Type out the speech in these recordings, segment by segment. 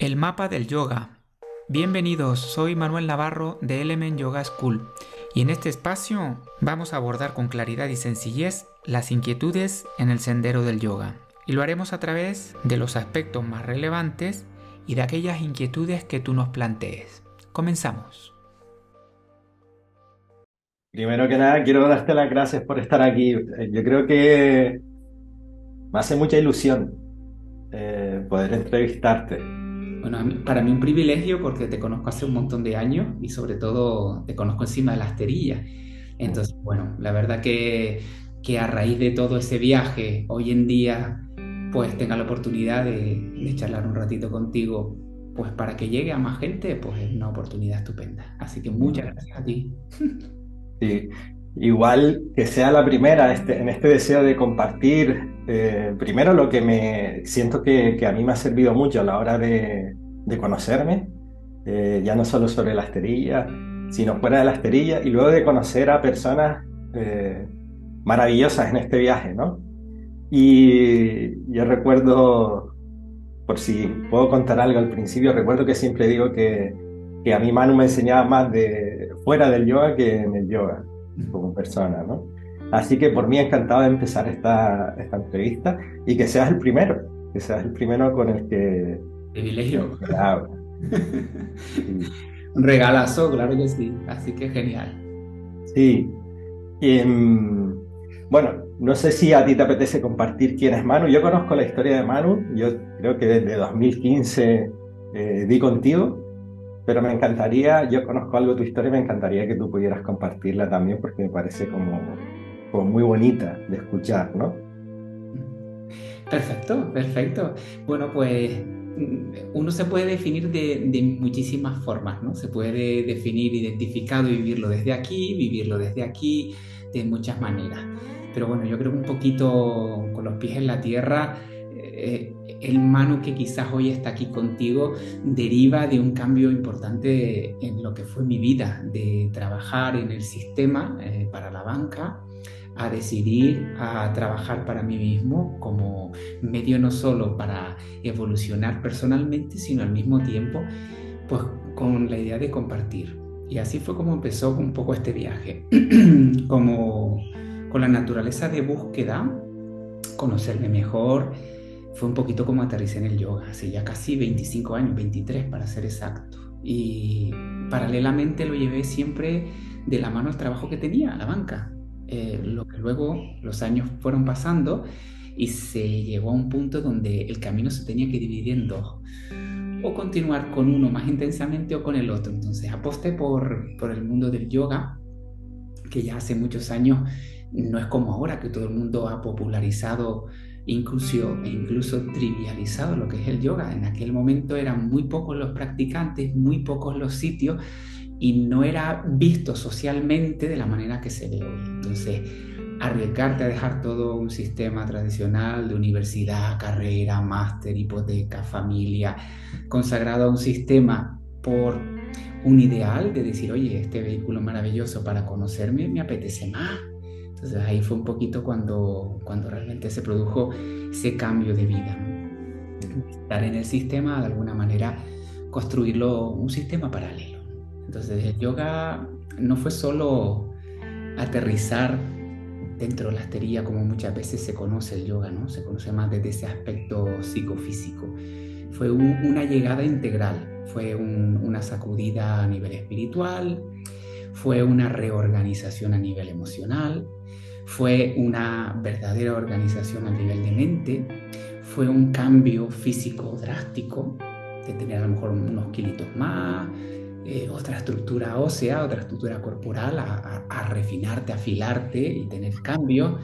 El mapa del yoga. Bienvenidos, soy Manuel Navarro de Element Yoga School y en este espacio vamos a abordar con claridad y sencillez las inquietudes en el sendero del yoga. Y lo haremos a través de los aspectos más relevantes y de aquellas inquietudes que tú nos plantees. Comenzamos. Primero que nada, quiero darte las gracias por estar aquí. Yo creo que me hace mucha ilusión eh, poder entrevistarte bueno, para mí un privilegio porque te conozco hace un montón de años y sobre todo te conozco encima de la asterilla. Entonces, bueno, la verdad que, que a raíz de todo ese viaje, hoy en día, pues tenga la oportunidad de, de charlar un ratito contigo, pues para que llegue a más gente, pues es una oportunidad estupenda. Así que muchas gracias a ti. Sí, igual que sea la primera este, en este deseo de compartir eh, primero lo que me siento que, a mí me ha servido mucho a la hora de, conocerme, eh, ya no solo sobre la esterilla, sino fuera de la esterilla, y luego de conocer a personas eh, maravillosas en este viaje, ¿no? Y yo recuerdo, por si puedo contar algo al principio, recuerdo que siempre digo que, que a mí Manu me enseñaba más de fuera del yoga que en el yoga como persona, ¿no? Así que por mí encantado de empezar esta, esta entrevista y que seas el primero, que seas el primero con el que... Privilegio. Un regalazo, claro que sí, así que genial. Sí. Em, bueno, no sé si a ti te apetece compartir quién es Manu. Yo conozco la historia de Manu, yo creo que desde 2015 eh, di contigo pero me encantaría, yo conozco algo de tu historia, me encantaría que tú pudieras compartirla también porque me parece como, como muy bonita de escuchar, ¿no? Perfecto, perfecto. Bueno, pues mm, uno se puede definir de, de, muchísimas formas, ¿no? Se puede definir identificado y vivirlo desde aquí, vivirlo desde aquí, de muchas maneras. Pero bueno, yo creo que un poquito con los pies en la tierra, eh, el Manu que quizás hoy está aquí contigo deriva de un cambio importante en lo que fue mi vida, de trabajar en el sistema eh, para la banca a decidir a trabajar para mí mismo como medio no solo para evolucionar personalmente, sino al mismo tiempo pues con la idea de compartir. Y así fue como empezó un poco este viaje, como con la naturaleza de búsqueda, conocerme mejor, fue un poquito como aterricé en el yoga, hace ya casi 25 años, 23 para ser exacto. Y paralelamente lo llevé siempre de la mano al trabajo que tenía, a la banca. Eh, lo que luego los años fueron pasando y se llegó a un punto donde el camino se tenía que dividir en dos. O continuar con uno más intensamente o con el otro. Entonces aposté por, por el mundo del yoga, que ya hace muchos años no es como ahora que todo el mundo ha popularizado incluso, e incluso trivializado lo que es el yoga. En aquel momento eran muy pocos los practicantes, muy pocos los sitios y no era visto socialmente de la manera que se ve hoy. Entonces, arriesgarte a dejar todo un sistema tradicional de universidad, carrera, máster, hipoteca, familia, consagrado a un sistema por un ideal de decir, oye, este vehículo maravilloso para conocerme me apetece más entonces ahí fue un poquito cuando, cuando realmente se produjo ese cambio de vida. Estar en el sistema, de alguna manera, construirlo un sistema paralelo. Entonces el yoga no fue solo aterrizar dentro de la astería como muchas veces se conoce el yoga, ¿no? Se conoce más desde ese aspecto psicofísico. Fue una llegada integral, fue una sacudida a nivel espiritual, fue una reorganización a nivel emocional, fue una verdadera organización a nivel de mente, fue un cambio físico drástico, de tener a lo mejor unos kilitos más, eh, otra estructura ósea, otra estructura corporal, a, a, refinarte, afilarte y tener cambio,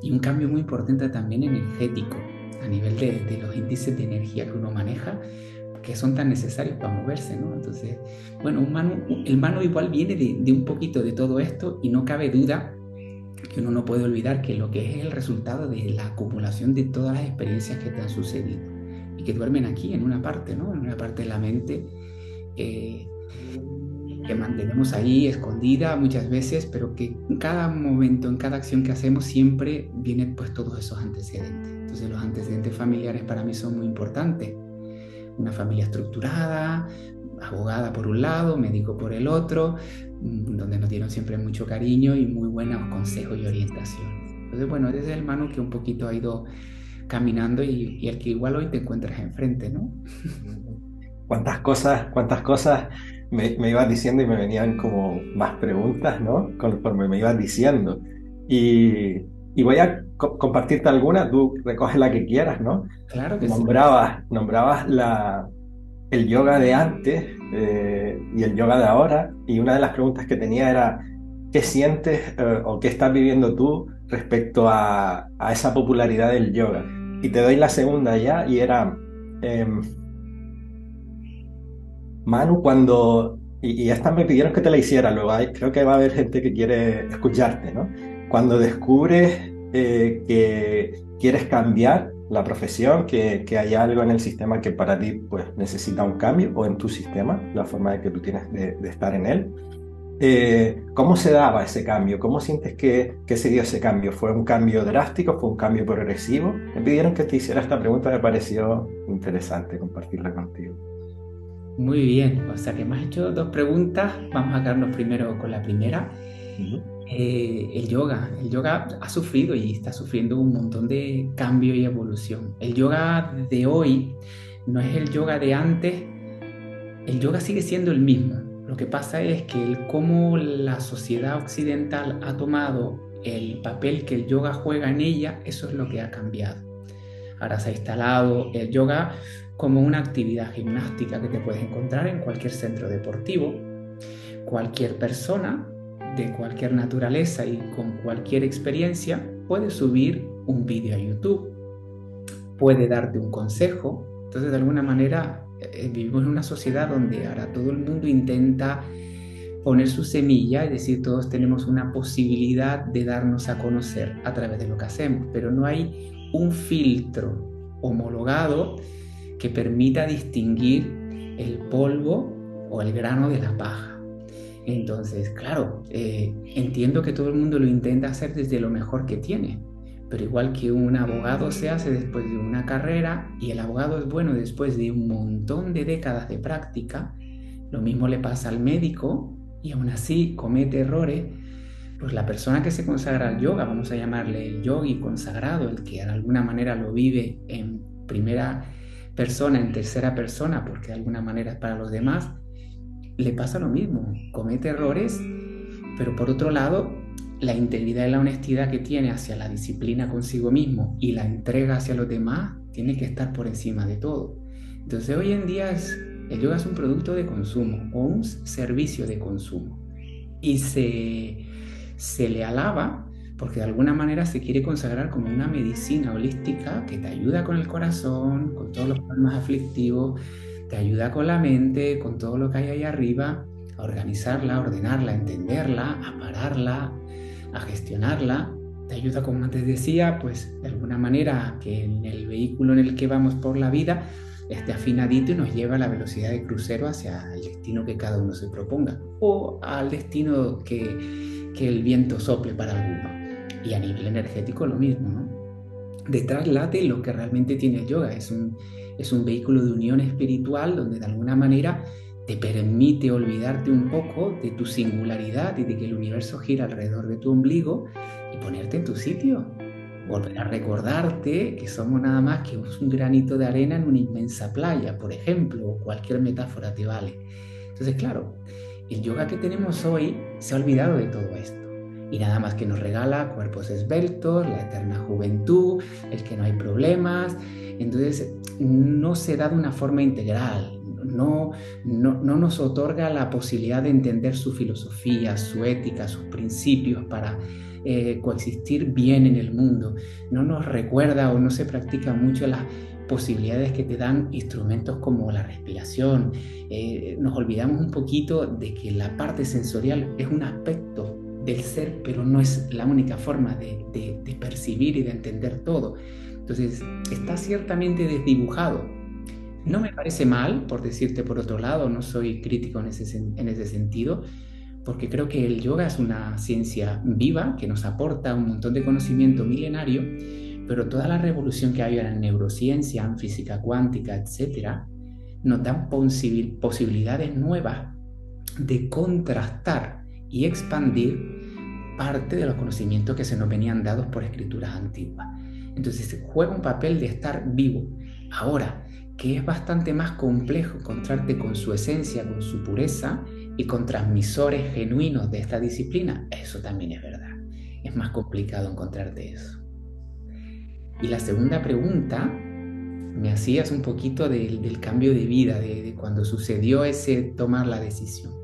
y un cambio muy importante también energético, a nivel de, de los índices de energía que uno maneja, que son tan necesarios para moverse, ¿no? Entonces, bueno, un el mano igual viene de, de, un poquito de todo esto y no cabe duda que uno no puede olvidar que lo que es el resultado de la acumulación de todas las experiencias que te han sucedido y que duermen aquí en una parte, ¿no? En una parte de la mente eh, que mantenemos ahí escondida muchas veces, pero que en cada momento, en cada acción que hacemos siempre vienen pues todos esos antecedentes. Entonces los antecedentes familiares para mí son muy importantes una familia estructurada, abogada por un lado, médico por el otro, mm, donde nos dieron siempre mucho cariño y muy buenos consejos y orientación. Entonces, bueno, ese es el hermano que un poquito ha ido caminando y, el que igual hoy te encuentras enfrente, ¿no? Cuántas cosas, cuántas cosas me, me ibas diciendo y me venían como más preguntas, ¿no? Conforme me ibas diciendo. Y, y voy a compartirte alguna, tú recoges la que quieras, ¿no? Claro que nombrabas, sí. Nombrabas la, el yoga de antes eh, y el yoga de ahora, y una de las preguntas que tenía era, ¿qué sientes eh, o qué estás viviendo tú respecto a, a, esa popularidad del yoga? Y te doy la segunda ya, y era, eh, Manu, cuando, y, y, me pidieron que te la hiciera, luego hay, creo que va a haber gente que quiere escucharte, ¿no? Cuando descubres eh, que quieres cambiar la profesión, que, que, hay algo en el sistema que para ti pues, necesita un cambio, o en tu sistema, la forma de que tú tienes de, de estar en él. Eh, ¿Cómo se daba ese cambio? ¿Cómo sientes que, que, se dio ese cambio? ¿Fue un cambio drástico? ¿Fue un cambio progresivo? Me pidieron que te hiciera esta pregunta, me pareció interesante compartirla contigo. Muy bien, o sea que me has hecho dos preguntas. Vamos a quedarnos primero con la primera. Uh -huh. Eh, el yoga, el yoga ha sufrido y está sufriendo un montón de cambio y evolución. El yoga de hoy no es el yoga de antes, el yoga sigue siendo el mismo. Lo que pasa es que el cómo la sociedad occidental ha tomado el papel que el yoga juega en ella, eso es lo que ha cambiado. Ahora se ha instalado el yoga como una actividad gimnástica que te puedes encontrar en cualquier centro deportivo. Cualquier persona de cualquier naturaleza y con cualquier experiencia puede subir un vídeo a YouTube, puede darte un consejo. Entonces, de alguna manera, eh, vivimos en una sociedad donde ahora todo el mundo intenta poner su semilla, es decir, todos tenemos una posibilidad de darnos a conocer a través de lo que hacemos, pero no hay un filtro homologado que permita distinguir el polvo o el grano de la paja. Entonces, claro, eh, entiendo que todo el mundo lo intenta hacer desde lo mejor que tiene, pero igual que un abogado se hace después de una carrera y el abogado es bueno después de un montón de décadas de práctica, lo mismo le pasa al médico y aún así comete errores, pues la persona que se consagra al yoga, vamos a llamarle el yogi consagrado, el que de alguna manera lo vive en primera persona, en tercera persona, porque de alguna manera es para los demás, le pasa lo mismo, comete errores, pero por otro lado, la integridad y la honestidad que tiene hacia la disciplina consigo mismo y la entrega hacia los demás tiene que estar por encima de todo. Entonces hoy en día el yoga es un producto de consumo o un servicio de consumo y se, se le alaba porque de alguna manera se quiere consagrar como una medicina holística que te ayuda con el corazón, con todos los problemas aflictivos, te ayuda con la mente, con todo lo que hay ahí arriba, a organizarla, a ordenarla, a entenderla, a pararla, a gestionarla. Te ayuda, como antes decía, pues de alguna manera que en el vehículo en el que vamos por la vida esté afinadito y nos lleva a la velocidad de crucero hacia el destino que cada uno se proponga o al destino que, que el viento sople para alguno. Y a nivel energético lo mismo, ¿no? Detrás late lo que realmente tiene el yoga, es un, es un vehículo de unión espiritual donde de alguna manera te permite olvidarte un poco de tu singularidad y de que el universo gira alrededor de tu ombligo y ponerte en tu sitio. Volver a recordarte que somos nada más que un granito de arena en una inmensa playa, por ejemplo, o cualquier metáfora te vale. Entonces, claro, el yoga que tenemos hoy se ha olvidado de todo esto y nada más que nos regala cuerpos esbeltos, la eterna juventud, el que no hay problemas. Entonces no se da de una forma integral, no, no, no, nos otorga la posibilidad de entender su filosofía, su ética, sus principios para eh, coexistir bien en el mundo. No nos recuerda o no se practica mucho las posibilidades que te dan instrumentos como la respiración. Eh, nos olvidamos un poquito de que la parte sensorial es un aspecto del ser, pero no es la única forma de, percibir y de entender todo. Entonces, está ciertamente desdibujado. No me parece mal, por decirte por otro lado, no soy crítico en ese, en ese sentido, porque creo que el yoga es una ciencia viva que nos aporta un montón de conocimiento milenario, pero toda la revolución que hay en neurociencia, en física cuántica, etcétera, nos dan posibilidades nuevas de contrastar y expandir parte de los conocimientos que se nos venían dados por escrituras antiguas. Entonces juega un papel de estar vivo. Ahora, que es bastante más complejo encontrarte con su esencia, con su pureza y con transmisores genuinos de esta disciplina, eso también es verdad. Es más complicado encontrarte eso. Y la segunda pregunta, me hacías un poquito del, cambio de vida, de, cuando sucedió ese tomar la decisión.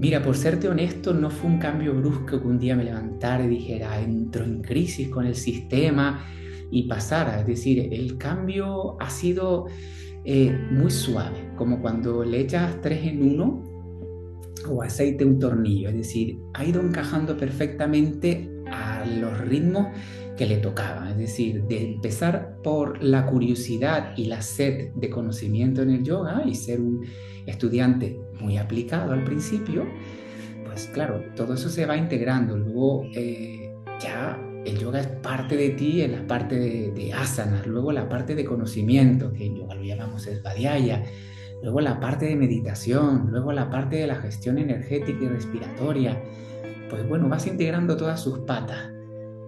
Mira, por serte honesto, no fue un cambio brusco que un día me levantara y dijera, entro en crisis con el sistema y pasara. Es decir, el cambio ha sido eh, muy suave, como cuando le echas tres en uno o aceite un tornillo. Es decir, ha ido encajando perfectamente a los ritmos que le tocaba, es decir, de empezar por la curiosidad y la sed de conocimiento en el yoga y ser un estudiante muy aplicado al principio, pues claro, todo eso se va integrando. Luego eh, ya el yoga es parte de ti en la parte de, de asanas, luego la parte de conocimiento, que en yoga lo llamamos svadhyaya, luego la parte de meditación, luego la parte de la gestión energética y respiratoria. Pues bueno, vas integrando todas sus patas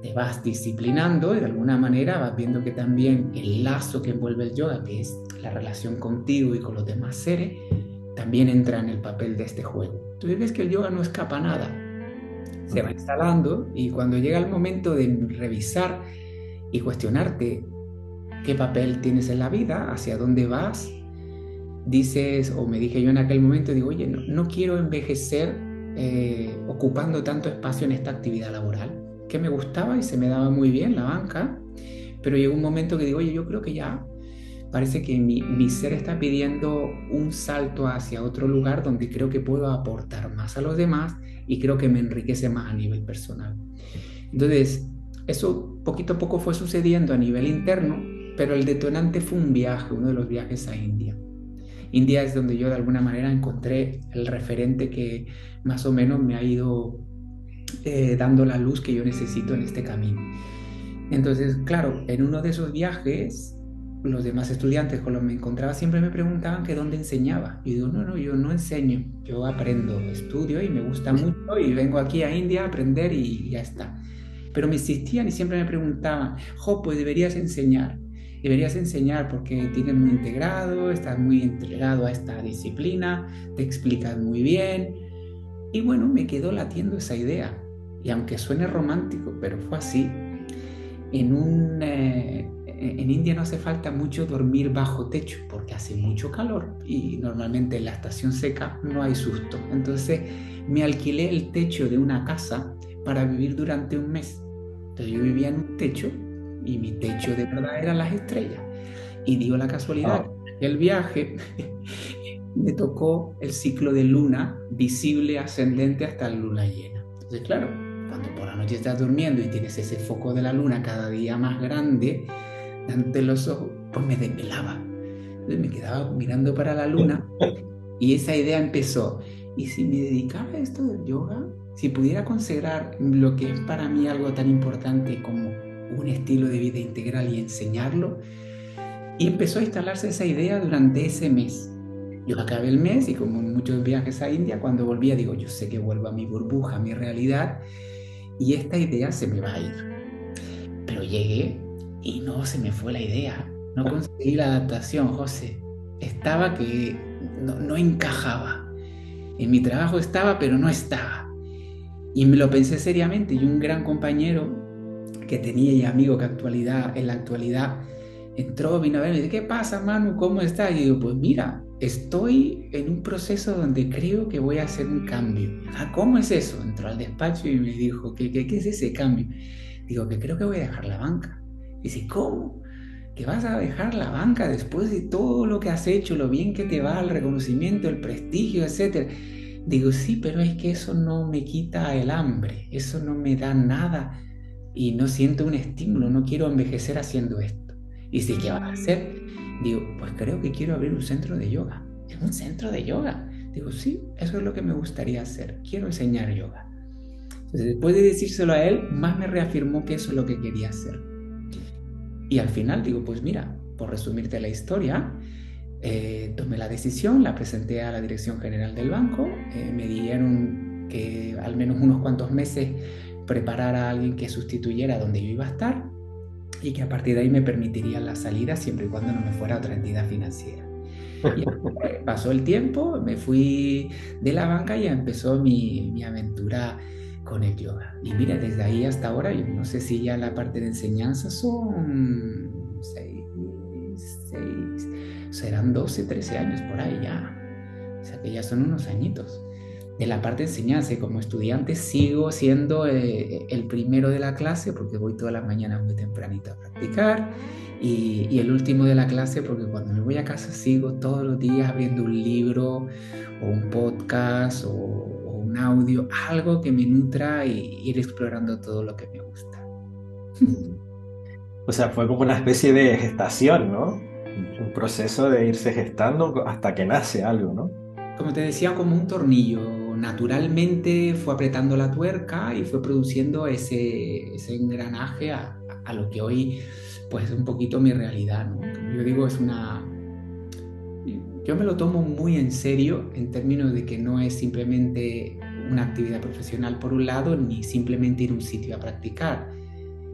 te vas disciplinando y de alguna manera vas viendo que también el lazo que envuelve el yoga, que es la relación contigo y con los demás seres, también entra en el papel de este juego. Entonces ves que el yoga no escapa nada, se va instalando y cuando llega el momento de revisar y cuestionarte qué papel tienes en la vida, hacia dónde vas, dices, o me dije yo en aquel momento, digo, oye, no, quiero envejecer eh, ocupando tanto espacio en esta actividad laboral que me gustaba y se me daba muy bien la banca, pero llegó un momento que digo, oye, yo creo que ya parece que mi, mi, ser está pidiendo un salto hacia otro lugar donde creo que puedo aportar más a los demás y creo que me enriquece más a nivel personal. Entonces, eso poquito a poco fue sucediendo a nivel interno, pero el detonante fue un viaje, uno de los viajes a India. India es donde yo de alguna manera encontré el referente que más o menos me ha ido eh, dando la luz que yo necesito en este camino. Entonces, claro, en uno de esos viajes, los demás estudiantes con los que me encontraba siempre me preguntaban que dónde enseñaba. Y digo, no, no, yo no enseño, yo aprendo, estudio y me gusta mucho y vengo aquí a India a aprender y ya está. Pero me insistían y siempre me preguntaban, jo, pues deberías enseñar, deberías enseñar porque tienes muy integrado, estás muy entregado a esta disciplina, te explicas muy bien. Y bueno, me quedó latiendo esa idea. Y aunque suene romántico, pero fue así, en, un, eh, en India no hace falta mucho dormir bajo techo porque hace mucho calor y normalmente en la estación seca no hay susto. Entonces me alquilé el techo de una casa para vivir durante un mes. Entonces yo vivía en un techo y mi techo de verdad eran las estrellas. Y dio la casualidad que el viaje me tocó el ciclo de luna visible ascendente hasta la luna llena. Entonces, claro, cuando por la noche estás durmiendo y tienes ese foco de la luna cada día más grande, ante los ojos, pues me desvelaba. Entonces me quedaba mirando para la luna y esa idea empezó. ¿Y si me dedicaba a esto del yoga? Si pudiera considerar lo que es para mí algo tan importante como un estilo de vida integral y enseñarlo, y empezó a instalarse esa idea durante ese mes. Yo acabé el mes y como en muchos viajes a India, cuando volvía digo, yo sé que vuelvo a mi burbuja, a mi realidad, y esta idea se me va a ir. Pero llegué y no se me fue la idea. No conseguí la adaptación, José. Estaba que no, no encajaba. En mi trabajo estaba, pero no estaba. Y me lo pensé seriamente y un gran compañero que tenía y amigo que actualidad, en la actualidad entró, vino a verme y dice, ¿qué pasa, Manu? ¿Cómo estás? Y digo, pues mira, estoy en un proceso donde creo que voy a hacer un cambio. Ah, ¿cómo es eso? Entró al despacho y me dijo, ¿qué, qué, es ese cambio? Digo, que creo que voy a dejar la banca. Dice, ¿cómo? ¿Que vas a dejar la banca después de todo lo que has hecho, lo bien que te va, el reconocimiento, el prestigio, etcétera? Digo, sí, pero es que eso no me quita el hambre, eso no me da nada y no siento un estímulo, no quiero envejecer haciendo esto. Y dice, ¿qué vas a hacer? Digo, pues creo que quiero abrir un centro de yoga. ¿Es un centro de yoga? Digo, sí, eso es lo que me gustaría hacer. Quiero enseñar yoga. Entonces, después de decírselo a él, más me reafirmó que eso es lo que quería hacer. Y al final digo, pues mira, por resumirte la historia, eh, tomé la decisión, la presenté a la dirección general del banco, eh, me dijeron que al menos unos cuantos meses preparara a alguien que sustituyera donde yo iba a estar y que a partir de ahí me permitiría la salida siempre y cuando no me fuera a otra entidad financiera. Y pasó el tiempo, me fui de la banca y empezó mi, mi aventura con el yoga. Y mira, desde ahí hasta ahora, yo no sé si ya la parte de enseñanza son seis, seis, serán 12, 13 años por ahí ya. O sea que ya son unos añitos. De la parte de enseñanza, como estudiante sigo siendo eh, el primero de la clase porque voy toda la mañana muy tempranito a practicar y, y, el último de la clase porque cuando me voy a casa sigo todos los días viendo un libro o un podcast o, un audio, algo que me nutra y ir explorando todo lo que me gusta. O sea, fue como una especie de gestación, ¿no? Un proceso de irse gestando hasta que nace algo, ¿no? Como te decía, como un tornillo. Naturalmente fue apretando la tuerca y fue produciendo ese, ese engranaje a, a, lo que hoy, pues, es un poquito mi realidad, ¿no? Yo digo, es una, yo me lo tomo muy en serio en términos de que no es simplemente una actividad profesional por un lado, ni simplemente ir a un sitio a practicar.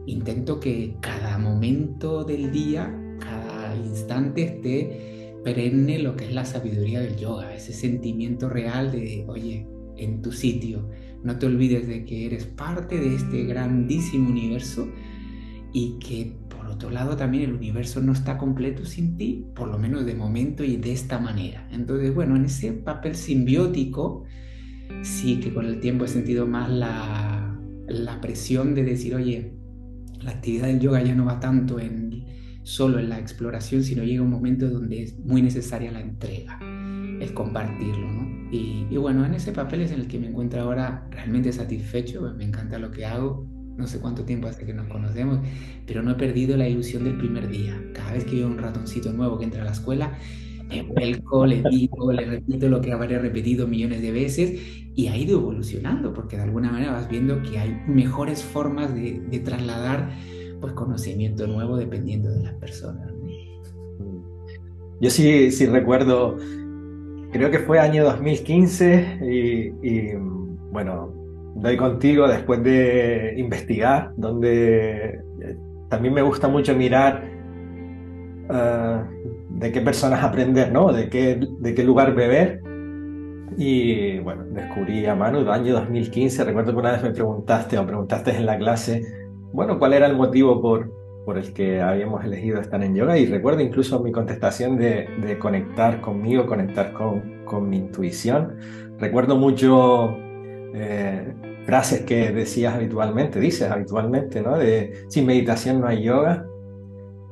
Intento que cada momento del día, cada instante esté perenne lo que es la sabiduría del yoga, ese sentimiento real de, oye, en tu sitio, no te olvides de que eres parte de este grandísimo universo y que otro lado también el universo no está completo sin ti, por lo menos de momento y de esta manera. Entonces, bueno, en ese papel simbiótico, sí que con el tiempo he sentido más la, la presión de decir, oye, la actividad del yoga ya no va tanto en solo en la exploración, sino llega un momento donde es muy necesaria la entrega, el compartirlo, ¿no? Y, y bueno, en ese papel es en el que me encuentro ahora realmente satisfecho, me encanta lo que hago, no sé cuánto tiempo hace que nos conocemos, pero no he perdido la ilusión del primer día. Cada vez que veo un ratoncito nuevo que entra a la escuela, me vuelco, le digo, le repito lo que habré repetido millones de veces y ha ido evolucionando porque de alguna manera vas viendo que hay mejores formas de, de trasladar pues, conocimiento nuevo dependiendo de las personas. Yo sí, sí recuerdo, creo que fue año 2015 y, y bueno, doy contigo después de investigar, donde eh, también me gusta mucho mirar uh, de qué personas aprender, ¿no? De qué, de qué lugar beber. Y bueno, descubrí a Manu el año 2015. Recuerdo que una vez me preguntaste o preguntaste en la clase, bueno, ¿cuál era el motivo por, por el que habíamos elegido estar en yoga? Y recuerdo incluso mi contestación de, de conectar conmigo, conectar con, con mi intuición. Recuerdo mucho eh, frases que decías habitualmente, dices habitualmente, ¿no? De sin meditación no hay yoga.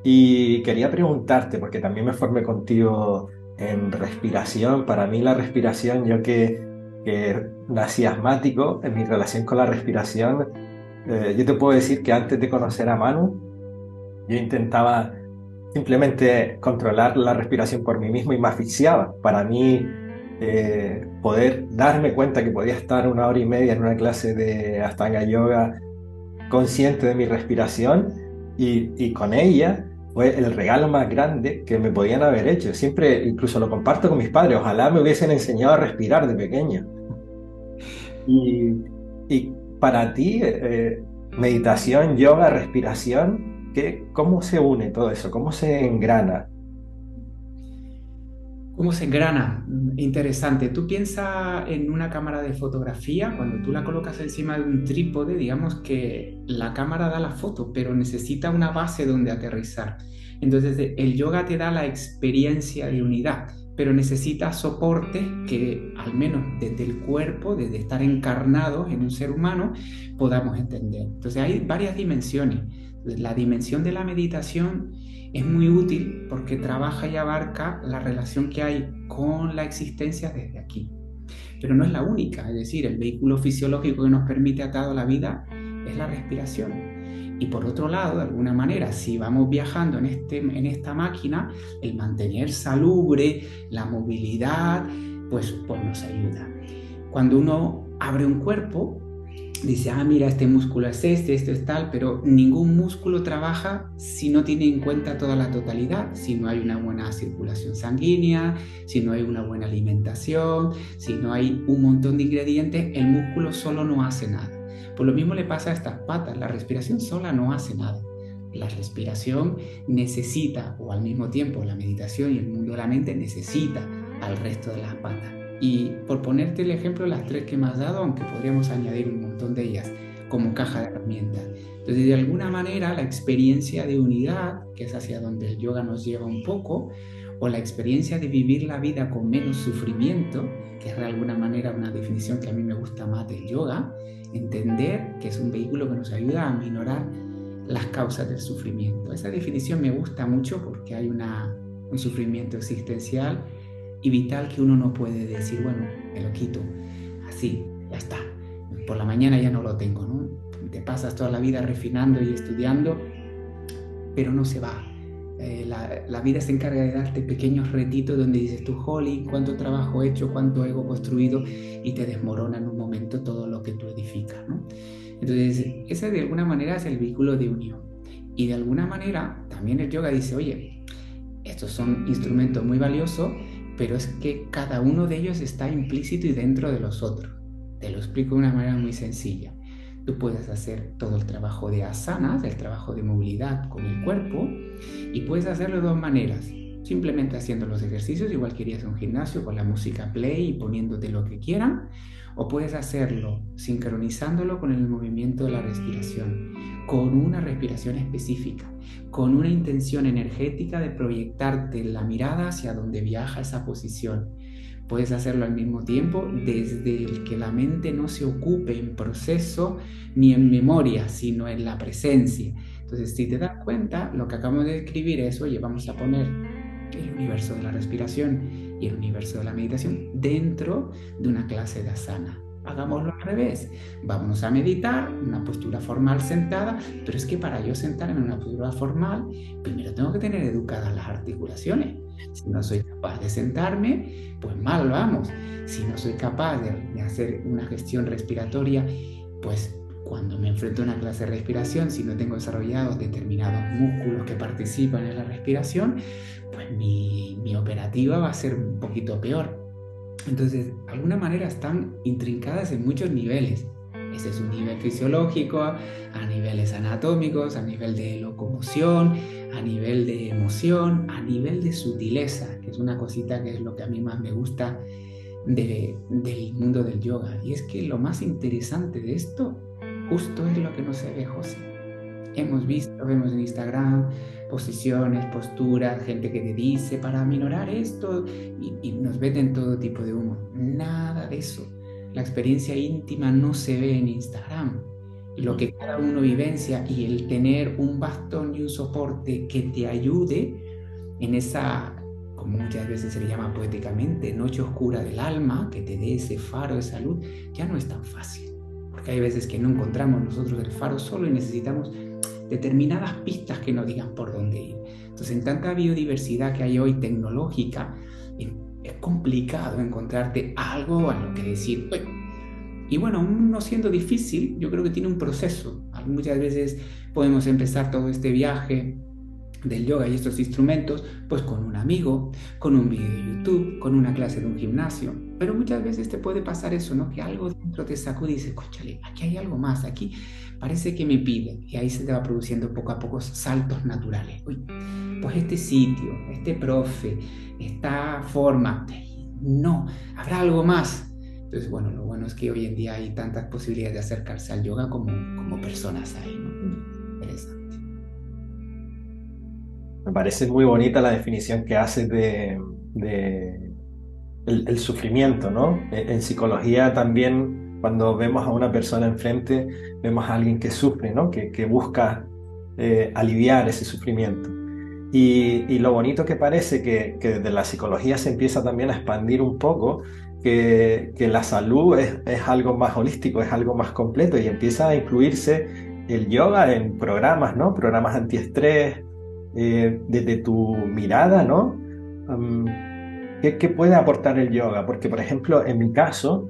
Y quería preguntarte, porque también me formé contigo en respiración, para mí la respiración, yo que, que nací asmático, en mi relación con la respiración, eh, yo te puedo decir que antes de conocer a Manu, yo intentaba simplemente controlar la respiración por mí mismo y me asfixiaba. Para mí eh, poder darme cuenta que podía estar una hora y media en una clase de Astanga Yoga consciente de mi respiración y, con ella fue el regalo más grande que me podían haber hecho. Siempre, incluso lo comparto con mis padres, ojalá me hubiesen enseñado a respirar de pequeño. Y, y para ti, eh, meditación, yoga, respiración, ¿qué, ¿cómo se une todo eso? ¿Cómo se engrana? ¿Cómo se engrana? Interesante. Tú piensas en una cámara de fotografía, cuando tú la colocas encima de un trípode, digamos que la cámara da la foto, pero necesita una base donde aterrizar. Entonces el yoga te da la experiencia de unidad, pero necesita soporte que al menos desde el cuerpo, desde estar encarnados en un ser humano, podamos entender. Entonces hay varias dimensiones. La dimensión de la meditación es muy útil porque trabaja y abarca la relación que hay con la existencia desde aquí. Pero no es la única, es decir, el vehículo fisiológico que nos permite atado a la vida es la respiración. Y por otro lado, de alguna manera, si vamos viajando en, este, en esta máquina, el mantener salubre, la movilidad, pues, pues nos ayuda. Cuando uno abre un cuerpo, dice, ah, mira, este músculo es este, este es tal, pero ningún músculo trabaja si no tiene en cuenta toda la totalidad, si no hay una buena circulación sanguínea, si no hay una buena alimentación, si no hay un montón de ingredientes, el músculo solo no hace nada. Por lo mismo le pasa a estas patas, la respiración sola no hace nada. La respiración necesita, o al mismo tiempo la meditación y el mundo de la mente necesita al resto de las patas. Y por ponerte el ejemplo, las tres que me has dado, aunque podríamos añadir un montón de ellas como caja de herramientas. Entonces, de alguna manera, la experiencia de unidad, que es hacia donde el yoga nos lleva un poco, o la experiencia de vivir la vida con menos sufrimiento, que es de alguna manera una definición que a mí me gusta más del yoga, entender que es un vehículo que nos ayuda a minorar las causas del sufrimiento. Esa definición me gusta mucho porque hay una, un sufrimiento existencial y vital que uno no puede decir, bueno, me lo quito, así, ya está. Por la mañana ya no lo tengo, ¿no? Te pasas toda la vida refinando y estudiando, pero no se va. Eh, la, la, vida se encarga de darte pequeños retitos donde dices tú, Holly, cuánto trabajo he hecho, cuánto ego construido, y te desmorona en un momento todo lo que tú edificas, ¿no? Entonces, ese de alguna manera es el vehículo de unión. Y de alguna manera también el yoga dice, oye, estos son instrumentos muy valiosos, pero es que cada uno de ellos está implícito y dentro de los otros. Te lo explico de una manera muy sencilla. Tú puedes hacer todo el trabajo de asanas, el trabajo de movilidad con el cuerpo, y puedes hacerlo de dos maneras. Simplemente haciendo los ejercicios, igual que irías a un gimnasio con la música play y poniéndote lo que quieran, o puedes hacerlo sincronizándolo con el movimiento de la respiración, con una respiración específica, con una intención energética de proyectarte la mirada hacia donde viaja esa posición. Puedes hacerlo al mismo tiempo desde el que la mente no se ocupe en proceso ni en memoria, sino en la presencia. Entonces, si te das cuenta, lo que acabamos de escribir es, oye, vamos a poner el universo de la respiración y el universo de la meditación dentro de una clase de asana. Hagámoslo al revés. Vamos a meditar, una postura formal sentada, pero es que para yo sentarme en una postura formal, primero tengo que tener educadas las articulaciones. Si no soy capaz de sentarme, pues mal vamos. Si no soy capaz de, de hacer una gestión respiratoria, pues cuando me enfrento a una clase de respiración, si no tengo desarrollados determinados músculos que participan en la respiración, pues mi, mi operativa va a ser un poquito peor. Entonces, de alguna manera están intrincadas en muchos niveles. Ese es un nivel fisiológico, a niveles anatómicos, a nivel de locomoción, a nivel de emoción, a nivel de sutileza, que es una cosita que es lo que a mí más me gusta de, del mundo del yoga. Y es que lo más interesante de esto Justo es lo que no se ve, José. Hemos visto, vemos en Instagram posiciones, posturas, gente que te dice para minorar esto y, nos venden todo tipo de humo. Nada de eso. La experiencia íntima no se ve en Instagram. Lo que cada uno vivencia y el tener un bastón y un soporte que te ayude en esa, como muchas veces se le llama poéticamente, noche oscura del alma, que te dé ese faro de salud, ya no es tan fácil hay veces que no encontramos nosotros el faro solo y necesitamos determinadas pistas que nos digan por dónde ir. Entonces, en tanta biodiversidad que hay hoy tecnológica, es complicado encontrarte algo a lo que decir. Y bueno, no siendo difícil, yo creo que tiene un proceso. Muchas veces podemos empezar todo este viaje del yoga y estos instrumentos, pues con un amigo, con un video de YouTube, con una clase de un gimnasio. Pero muchas veces te puede pasar eso, ¿no? Que algo dentro te sacude y dices, cóchale, aquí hay algo más, aquí parece que me pide. Y ahí se te va produciendo poco a poco saltos naturales. Uy, pues este sitio, este profe, esta forma, no, habrá algo más. Entonces, bueno, lo bueno es que hoy en día hay tantas posibilidades de acercarse al yoga como, como personas ahí, ¿no? Interesante. Me parece muy bonita la definición que haces de, el, sufrimiento, ¿no? En psicología también, cuando vemos a una persona enfrente, vemos a alguien que sufre, ¿no? Que, busca eh, aliviar ese sufrimiento. Y, lo bonito que parece que, que, desde la psicología se empieza también a expandir un poco, que, la salud es, es, algo más holístico, es algo más completo y empieza a incluirse el yoga en programas, ¿no? Programas antiestrés, eh, desde tu mirada, ¿no? ¿Qué, puede aportar el yoga? Porque, por ejemplo, en mi caso,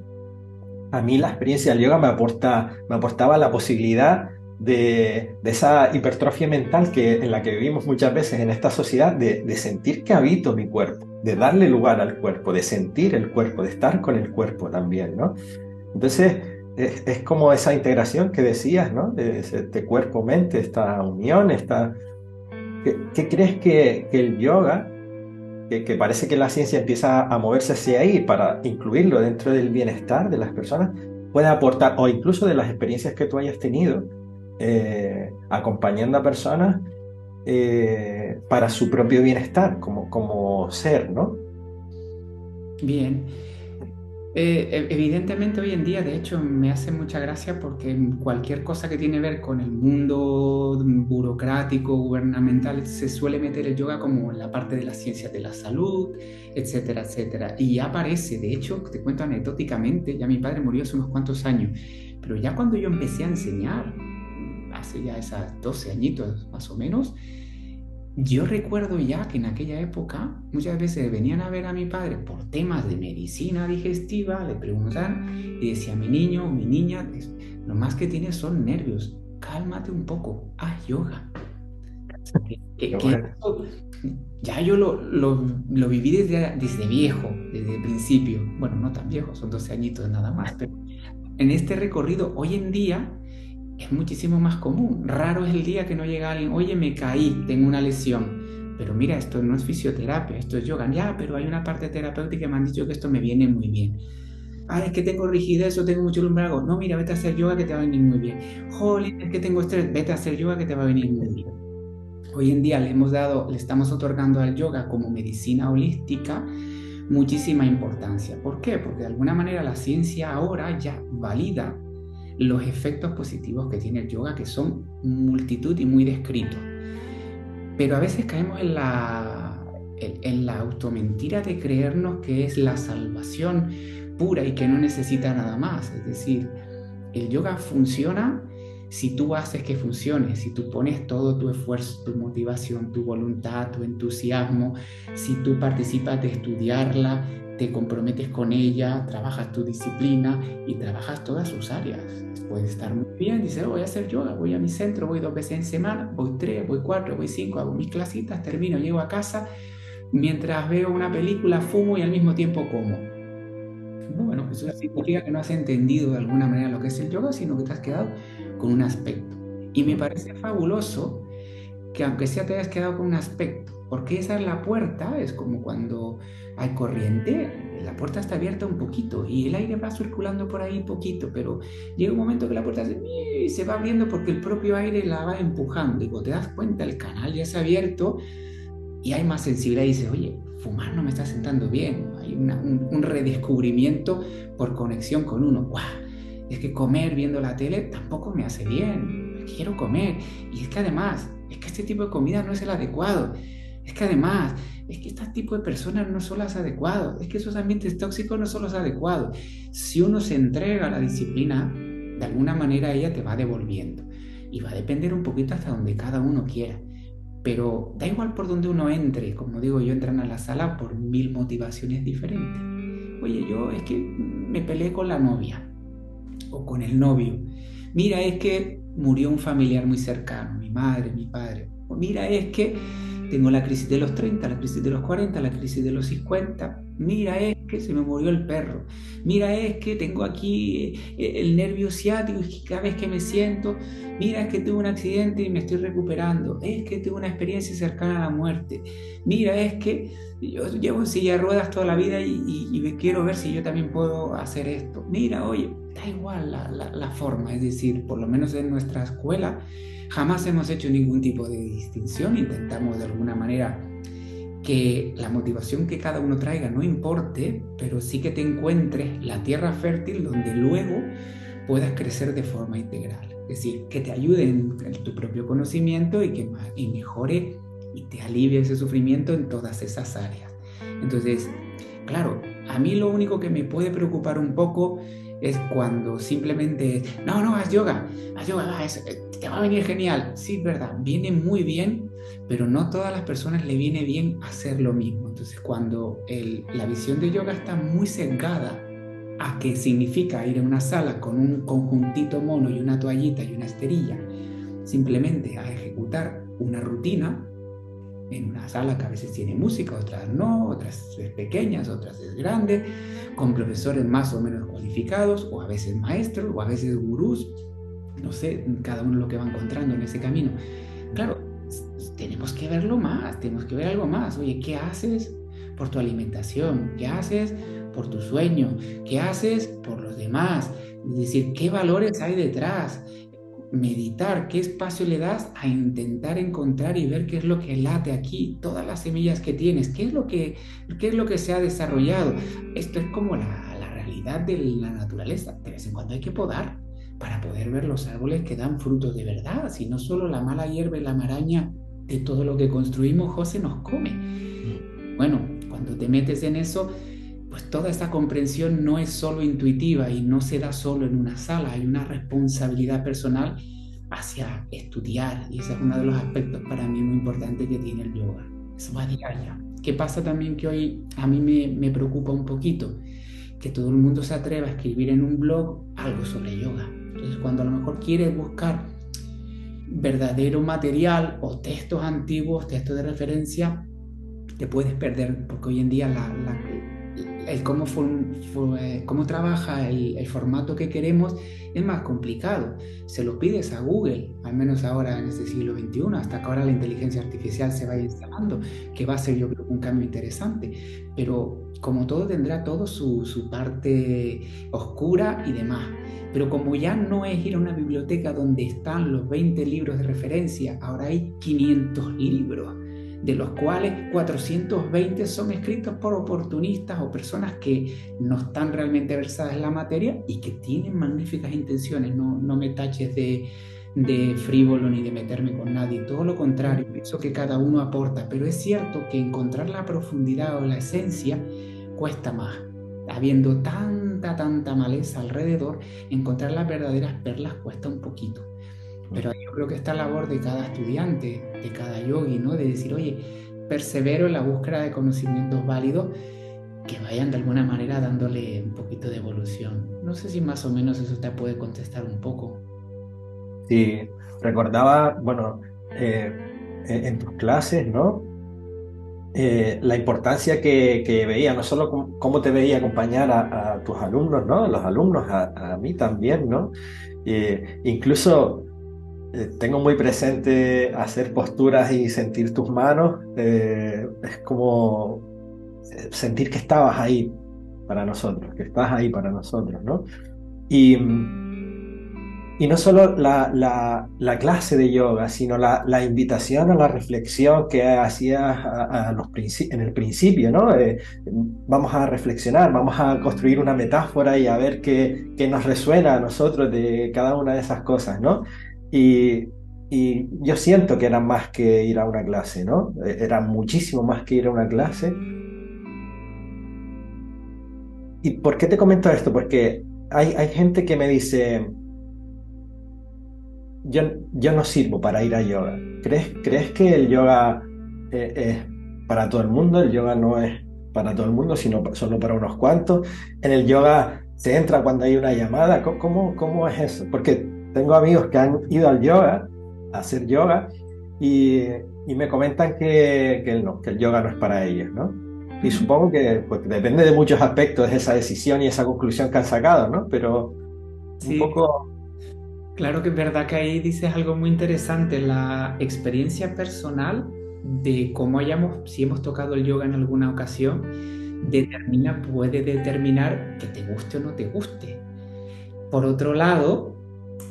a mí la experiencia del yoga me, aporta, me aportaba la posibilidad de, esa hipertrofia mental que, en la que vivimos muchas veces en esta sociedad, de, sentir que habito mi cuerpo, de darle lugar al cuerpo, de sentir el cuerpo, de estar con el cuerpo también, ¿no? Entonces, es, como esa integración que decías, ¿no? De este cuerpo-mente, esta unión, esta... ¿Qué, crees que, el yoga, que, parece que la ciencia empieza a moverse hacia ahí para incluirlo dentro del bienestar de las personas, puede aportar, o incluso de las experiencias que tú hayas tenido, eh, acompañando a personas eh, para su propio bienestar como, como ser, ¿no? Bien. Eh, e, evidentemente hoy en día, de hecho, me hace mucha gracia porque cualquier cosa que tiene que ver con el mundo burocrático, gubernamental, se suele meter el yoga como en la parte de las ciencias de la salud, etcétera, etcétera. Y ya aparece, de hecho, te cuento anecdóticamente, ya mi padre murió hace unos cuantos años, pero ya cuando yo empecé a enseñar, hace ya esas 12 añitos más o menos, yo recuerdo ya que en aquella época muchas veces venían a ver a mi padre por temas de medicina digestiva, le preguntan y decía, mi niño, mi niña, lo más que tienes son nervios, cálmate un poco, haz yoga. ya yo lo, lo, lo viví desde, desde, viejo, desde el principio. Bueno, no tan viejo, son 12 añitos nada más, pero en este recorrido hoy en día es muchísimo más común. Raro es el día que no llega alguien, oye, me caí, tengo una lesión. Pero mira, esto no es fisioterapia, esto es yoga. Ya, pero hay una parte terapéutica que me han dicho que esto me viene muy bien. Ah, es que tengo rigidez o tengo mucho lumbago. No, mira, vete a hacer yoga que te va a venir muy bien. Jolín, es que tengo estrés, vete a hacer yoga que te va a venir muy bien. Hoy en día le hemos dado, le estamos otorgando al yoga como medicina holística muchísima importancia. ¿Por qué? Porque de alguna manera la ciencia ahora ya valida los efectos positivos que tiene el yoga, que son multitud y muy descritos. Pero a veces caemos en la, en, la automentira de creernos que es la salvación pura y que no necesita nada más. Es decir, el yoga funciona si tú haces que funcione, si tú pones todo tu esfuerzo, tu motivación, tu voluntad, tu entusiasmo, si tú participas de estudiarla, te comprometes con ella, trabajas tu disciplina y trabajas todas sus áreas. Puedes estar muy bien, dices, oh, voy a hacer yoga, voy a mi centro, voy dos veces en semana, voy tres, voy cuatro, voy cinco, hago mis clasitas, termino, llego a casa, mientras veo una película, fumo y al mismo tiempo como. Bueno, eso significa que no has entendido de alguna manera lo que es el yoga, sino que te has quedado con un aspecto. Y me parece fabuloso que aunque sea te hayas quedado con un aspecto, porque esa es la puerta, es como cuando hay corriente, la puerta está abierta un poquito y el aire va circulando por ahí un poquito, pero llega un momento que la puerta se, se va abriendo porque el propio aire la va empujando. Y cuando te das cuenta, el canal ya se ha abierto y hay más sensibilidad y dices, oye, fumar no me está sentando bien. Hay un, redescubrimiento por conexión con uno. ¡Guau! Es que comer viendo la tele tampoco me hace bien. Quiero comer. Y es que además, es que este tipo de comida no es el adecuado. Es que además, es que este tipo de personas no son las adecuadas, es que esos ambientes tóxicos no son los adecuados. Si uno se entrega a la disciplina, de alguna manera ella te va devolviendo. Y va a depender un poquito hasta donde cada uno quiera. Pero da igual por donde uno entre, como digo, yo entran a la sala por mil motivaciones diferentes. Oye, yo es que me peleé con la novia o con el novio. Mira, es que murió un familiar muy cercano, mi madre, mi padre. O mira, es que tengo la crisis de los 30, la crisis de los 40, la crisis de los 50. Mira, es que se me murió el perro. Mira, es que tengo aquí eh, el nervio ciático y cada vez que me siento, mira, es que tuve un accidente y me estoy recuperando. Es que tuve una experiencia cercana a la muerte. Mira, es que yo llevo en silla de ruedas toda la vida y, y, quiero ver si yo también puedo hacer esto. Mira, oye, da igual la, la, la forma, es decir, por lo menos en nuestra escuela Jamás hemos hecho ningún tipo de distinción, intentamos de alguna manera que la motivación que cada uno traiga no importe, pero sí que te encuentres la tierra fértil donde luego puedas crecer de forma integral. Es decir, que te ayude en, tu propio conocimiento y que y mejore y te alivie ese sufrimiento en todas esas áreas. Entonces, claro, a mí lo único que me puede preocupar un poco es cuando simplemente, no, no, haz yoga, haz yoga, eh, te va a venir genial. Sí, verdad, viene muy bien, pero no todas las personas le viene bien hacer lo mismo. Entonces, cuando la visión de yoga está muy sesgada a qué significa ir a una sala con un conjuntito mono y una toallita y una esterilla, simplemente a ejecutar una rutina en una sala que a veces tiene música, otras no, otras es pequeñas, otras es grande, con profesores más o menos cualificados, o a veces maestros, o a veces gurús, no sé, cada uno lo que va encontrando en ese camino. Claro, tenemos que verlo más, tenemos que ver algo más. Oye, ¿qué haces por tu alimentación? ¿Qué haces por tu sueño? ¿Qué haces por los demás? Es decir, ¿qué valores hay detrás? Meditar, qué espacio le das a intentar encontrar y ver qué es lo que late aquí, todas las semillas que tienes, qué es lo que, qué es lo que se ha desarrollado. Esto es como la, la realidad de la naturaleza. De vez en cuando hay que podar para poder ver los árboles que dan frutos de verdad, si no solo la mala hierba y la maraña de todo lo que construimos, José nos come. Bueno, cuando te metes en eso, pues toda esta comprensión no es solo intuitiva y no se da solo en una sala, hay una responsabilidad personal hacia estudiar y ese es uno de los aspectos para mí muy importantes que tiene el yoga. Eso va diaria. ¿Qué pasa también que hoy a mí me, me preocupa un poquito? Que todo el mundo se atreva a escribir en un blog algo sobre yoga. Entonces cuando a lo mejor quieres buscar verdadero material o textos antiguos, textos de referencia, te puedes perder porque hoy en día la el cómo, eh, cómo trabaja el, formato que queremos es más complicado. Se lo pides a Google, al menos ahora en este siglo XXI, hasta que ahora la inteligencia artificial se vaya instalando, que va a ser yo creo un cambio interesante. Pero como todo tendrá todo su, su parte oscura y demás. Pero como ya no es ir a una biblioteca donde están los 20 libros de referencia, ahora hay 500 libros de los cuales 420 son escritos por oportunistas o personas que no están realmente versadas en la materia y que tienen magníficas intenciones. No, no me taches de, de frívolo ni de meterme con nadie, todo lo contrario, pienso que cada uno aporta, pero es cierto que encontrar la profundidad o la esencia cuesta más. Habiendo tanta, tanta maleza alrededor, encontrar las verdaderas perlas cuesta un poquito. Pero yo creo que esta labor de cada estudiante, de cada yogi, ¿no? De decir, oye, persevero en la búsqueda de conocimientos válidos que vayan de alguna manera dándole un poquito de evolución. No sé si más o menos eso te puede contestar un poco. Sí, recordaba, bueno, eh, en tus clases, ¿no? Eh, la importancia que, que, veía, no solo cómo te veía acompañar a, tus alumnos, ¿no? A los alumnos, a, a mí también, ¿no? Eh, incluso eh, tengo muy presente hacer posturas y sentir tus manos. Eh, es como eh, sentir que estabas ahí para nosotros, que estás ahí para nosotros, ¿no? Y, y no solo la, la, clase de yoga, sino la, la, invitación a la reflexión que hacías a, los en el principio, ¿no? vamos a reflexionar, vamos a construir una metáfora y a ver qué, qué nos resuena a nosotros de cada una de esas cosas, ¿no? Y, yo siento que era más que ir a una clase, ¿no? E, era muchísimo más que ir a una clase. ¿Y por qué te comento esto? Porque hay, hay gente que me dice, yo, yo, no sirvo para ir a yoga. ¿Crees, ¿crees que el yoga eh, es para todo el mundo? El yoga no es para todo el mundo, sino solo para unos cuantos. En el yoga se entra cuando hay una llamada. ¿Cómo, cómo es eso? Porque tengo amigos que han ido al yoga, a hacer yoga, y, y me comentan que, que, no, que el yoga no es para ellos, ¿no? Y supongo que pues, depende de muchos aspectos de esa decisión y esa conclusión que han sacado, ¿no? Pero un poco... Claro que es verdad que ahí dices algo muy interesante, la experiencia personal de cómo hayamos, si hemos tocado el yoga en alguna ocasión, determina, puede determinar que te guste o no te guste. Por otro lado,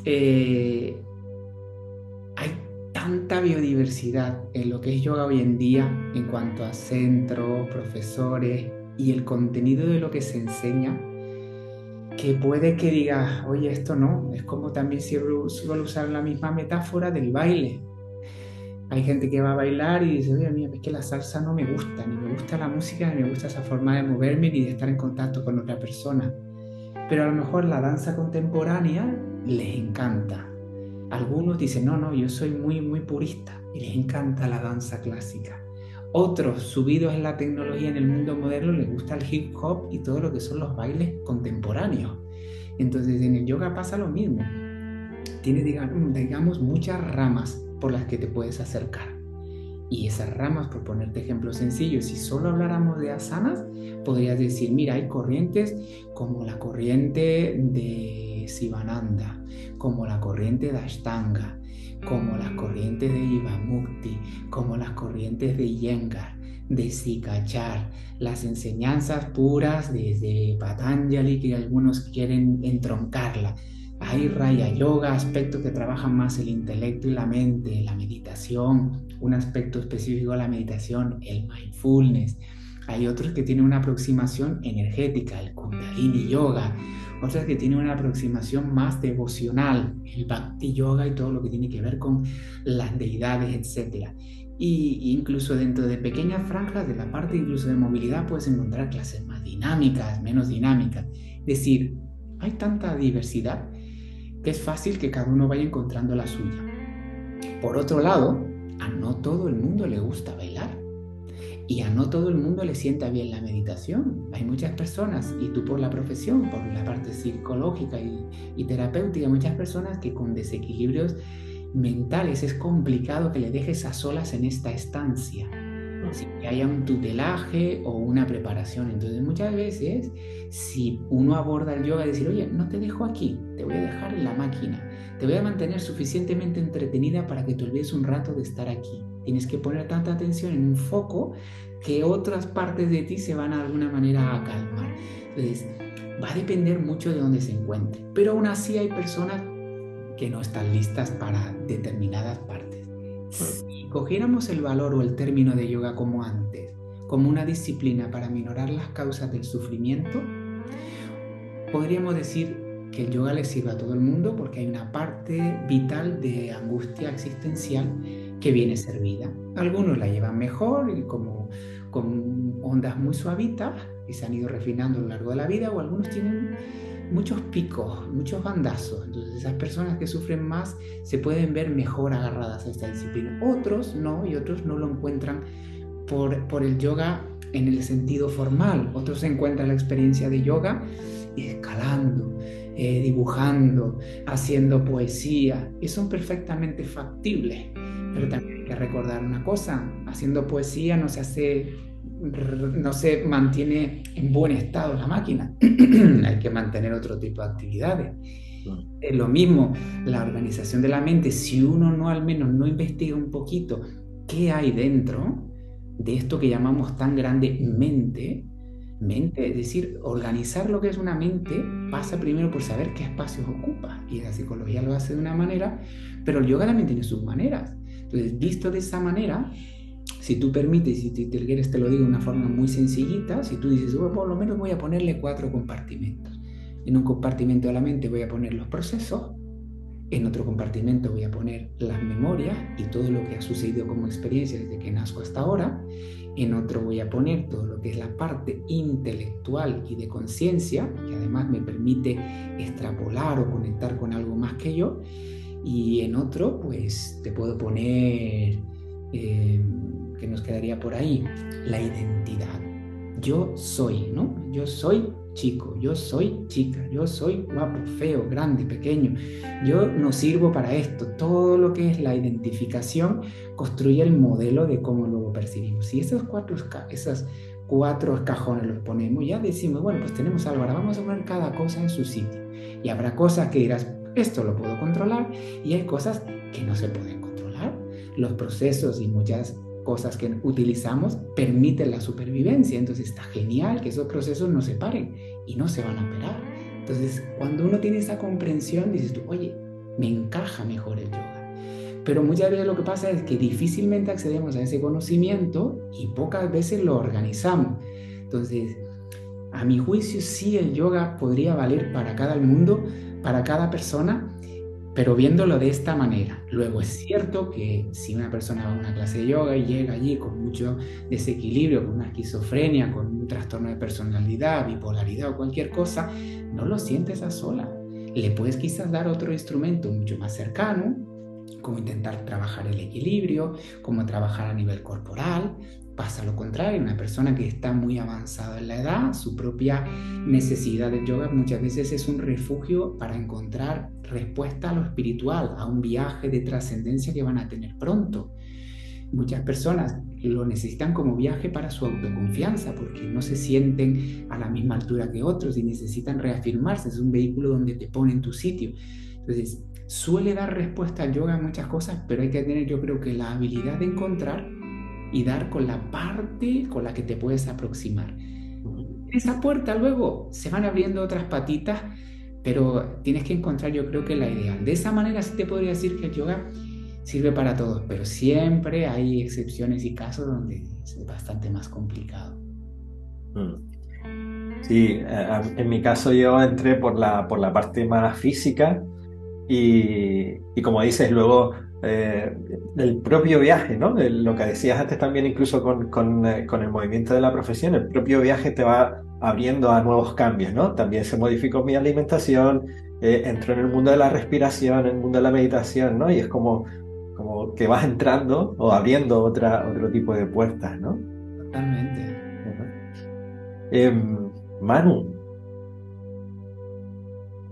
eh, hay tanta biodiversidad en lo que es yoga hoy en día en cuanto a centros, profesores y el contenido de lo que se enseña, que puede que digas, oye, esto no, es como también si suelo usar la misma metáfora del baile. Hay gente que va a bailar y dice, oye, mira, es que la salsa no me gusta, ni me gusta la música, ni me gusta esa forma de moverme, ni de estar en contacto con otra persona. Pero a lo mejor la danza contemporánea les encanta. Algunos dicen, no, no, yo soy muy, muy purista y les encanta la danza clásica. Otros, subidos en la tecnología en el mundo moderno, les gusta el hip hop y todo lo que son los bailes contemporáneos. Entonces en el yoga pasa lo mismo. Tiene, digamos, muchas ramas por las que te puedes acercar. Y esas ramas, por ponerte ejemplos sencillos, si solo habláramos de asanas, podrías decir, mira, hay corrientes como la corriente de Sivananda, como la corriente de Ashtanga, como las corrientes de Ivamukti, como las corrientes de Iyengar, de Sikachar, las enseñanzas puras desde Patanjali que algunos quieren entroncarla hay Raya Yoga, aspectos que trabajan más el intelecto y la mente, la meditación, un aspecto específico de la meditación, el mindfulness. Hay otros que tienen una aproximación energética, el Kundalini Yoga. Otros que tienen una aproximación más devocional, el Bhakti Yoga y todo lo que tiene que ver con las deidades, etc. Y incluso dentro de pequeñas franjas de la parte incluso de movilidad puedes encontrar clases más dinámicas, menos dinámicas. Es decir, hay tanta diversidad es fácil que cada uno vaya encontrando la suya. Por otro lado, a no todo el mundo le gusta bailar y a no todo el mundo le sienta bien la meditación. Hay muchas personas, y tú por la profesión, por la parte psicológica y, y terapéutica, muchas personas que con desequilibrios mentales es complicado que le dejes a solas en esta estancia que haya un tutelaje o una preparación. Entonces muchas veces si uno aborda el yoga, decir, oye, no te dejo aquí, te voy a dejar en la máquina, te voy a mantener suficientemente entretenida para que te olvides un rato de estar aquí. Tienes que poner tanta atención en un foco que otras partes de ti se van de alguna manera a calmar. Entonces, va a depender mucho de dónde se encuentre, pero aún así hay personas que no están listas para determinadas partes. Si cogiéramos el valor o el término de yoga como antes, como una disciplina para minorar las causas del sufrimiento, podríamos decir que el yoga le sirve a todo el mundo porque hay una parte vital de angustia existencial que viene servida. Algunos la llevan mejor y como con ondas muy suavitas y se han ido refinando a lo largo de la vida o algunos tienen muchos picos, muchos bandazos. Entonces esas personas que sufren más se pueden ver mejor agarradas a esta disciplina. Otros no, y otros no lo encuentran por, por el yoga en el sentido formal. Otros encuentran la experiencia de yoga escalando, eh, dibujando, haciendo poesía, y son perfectamente factibles. Pero también hay que recordar una cosa, haciendo poesía no se hace no se mantiene en buen estado la máquina. Hay que mantener otro tipo de actividades. Es lo mismo, la organización de la mente, si uno no al menos no investiga un poquito qué hay dentro de esto que llamamos tan grande mente, mente, es decir, organizar lo que es una mente pasa primero por saber qué espacios ocupa. Y la psicología lo hace de una manera, pero el yoga también tiene sus maneras. Entonces, visto de esa manera, si tú permites, y si te quieres te lo digo de una forma muy sencillita, si tú dices, por lo menos voy a ponerle cuatro compartimentos. En un compartimento de la mente voy a poner los procesos, en otro compartimento voy a poner las memorias y todo lo que ha sucedido como experiencia desde que nazco hasta ahora. En otro voy a poner todo lo que es la parte intelectual y de conciencia, que además me permite extrapolar o conectar con algo más que yo. Y en otro, pues te puedo poner eh, que nos quedaría por ahí, la identidad. Yo soy, ¿no? Yo soy chico, yo soy chica, yo soy guapo, feo, grande, pequeño. Yo no sirvo para esto. Todo lo que es la identificación construye el modelo de cómo luego percibimos. Si esos cuatro, esas cuatro cajones los ponemos, ya decimos, bueno, pues tenemos algo, ahora vamos a poner cada cosa en su sitio. Y habrá cosas que dirás, esto lo puedo controlar, y hay cosas que no se pueden controlar. Los procesos y muchas cosas que utilizamos permiten la supervivencia. Entonces está genial que esos procesos no se paren y no se van a parar. Entonces, cuando uno tiene esa comprensión, dices tú, oye, me encaja mejor el yoga. Pero muchas veces lo que pasa es que difícilmente accedemos a ese conocimiento y pocas veces lo organizamos. Entonces, a mi juicio, sí el yoga podría valer para cada mundo, para cada persona, pero viéndolo de esta manera. Luego es cierto que si una persona va a una clase de yoga y llega allí con mucho desequilibrio, con una esquizofrenia, con un trastorno de personalidad, bipolaridad o cualquier cosa, no lo sientes a sola. Le puedes quizás dar otro instrumento mucho más cercano, como intentar trabajar el equilibrio, como trabajar a nivel corporal, pasa lo contrario, una persona que está muy avanzada en la edad, su propia necesidad de yoga muchas veces es un refugio para encontrar respuesta a lo espiritual, a un viaje de trascendencia que van a tener pronto. Muchas personas lo necesitan como viaje para su autoconfianza, porque no se sienten a la misma altura que otros y necesitan reafirmarse. Es un vehículo donde te pone en tu sitio. Entonces, suele dar respuesta al yoga a muchas cosas, pero hay que tener, yo creo que la habilidad de encontrar y dar con la parte con la que te puedes aproximar. En esa puerta luego se van abriendo otras patitas, pero tienes que encontrar, yo creo que la ideal. De esa manera sí te podría decir que el yoga sirve para todos, pero siempre hay excepciones y casos donde es bastante más complicado. Mm. Sí, en mi caso yo entré por la, por la parte más física y, y como dices, luego eh, el propio viaje, ¿no? lo que decías antes también incluso con, con, eh, con, el movimiento de la profesión, el propio viaje te va abriendo a nuevos cambios, ¿no? También se modificó mi alimentación, eh, entró en el mundo de la respiración, en el mundo de la meditación, ¿no? Y es como como que vas entrando o abriendo otra, otro tipo de puertas, ¿no? Totalmente. Em, Manu,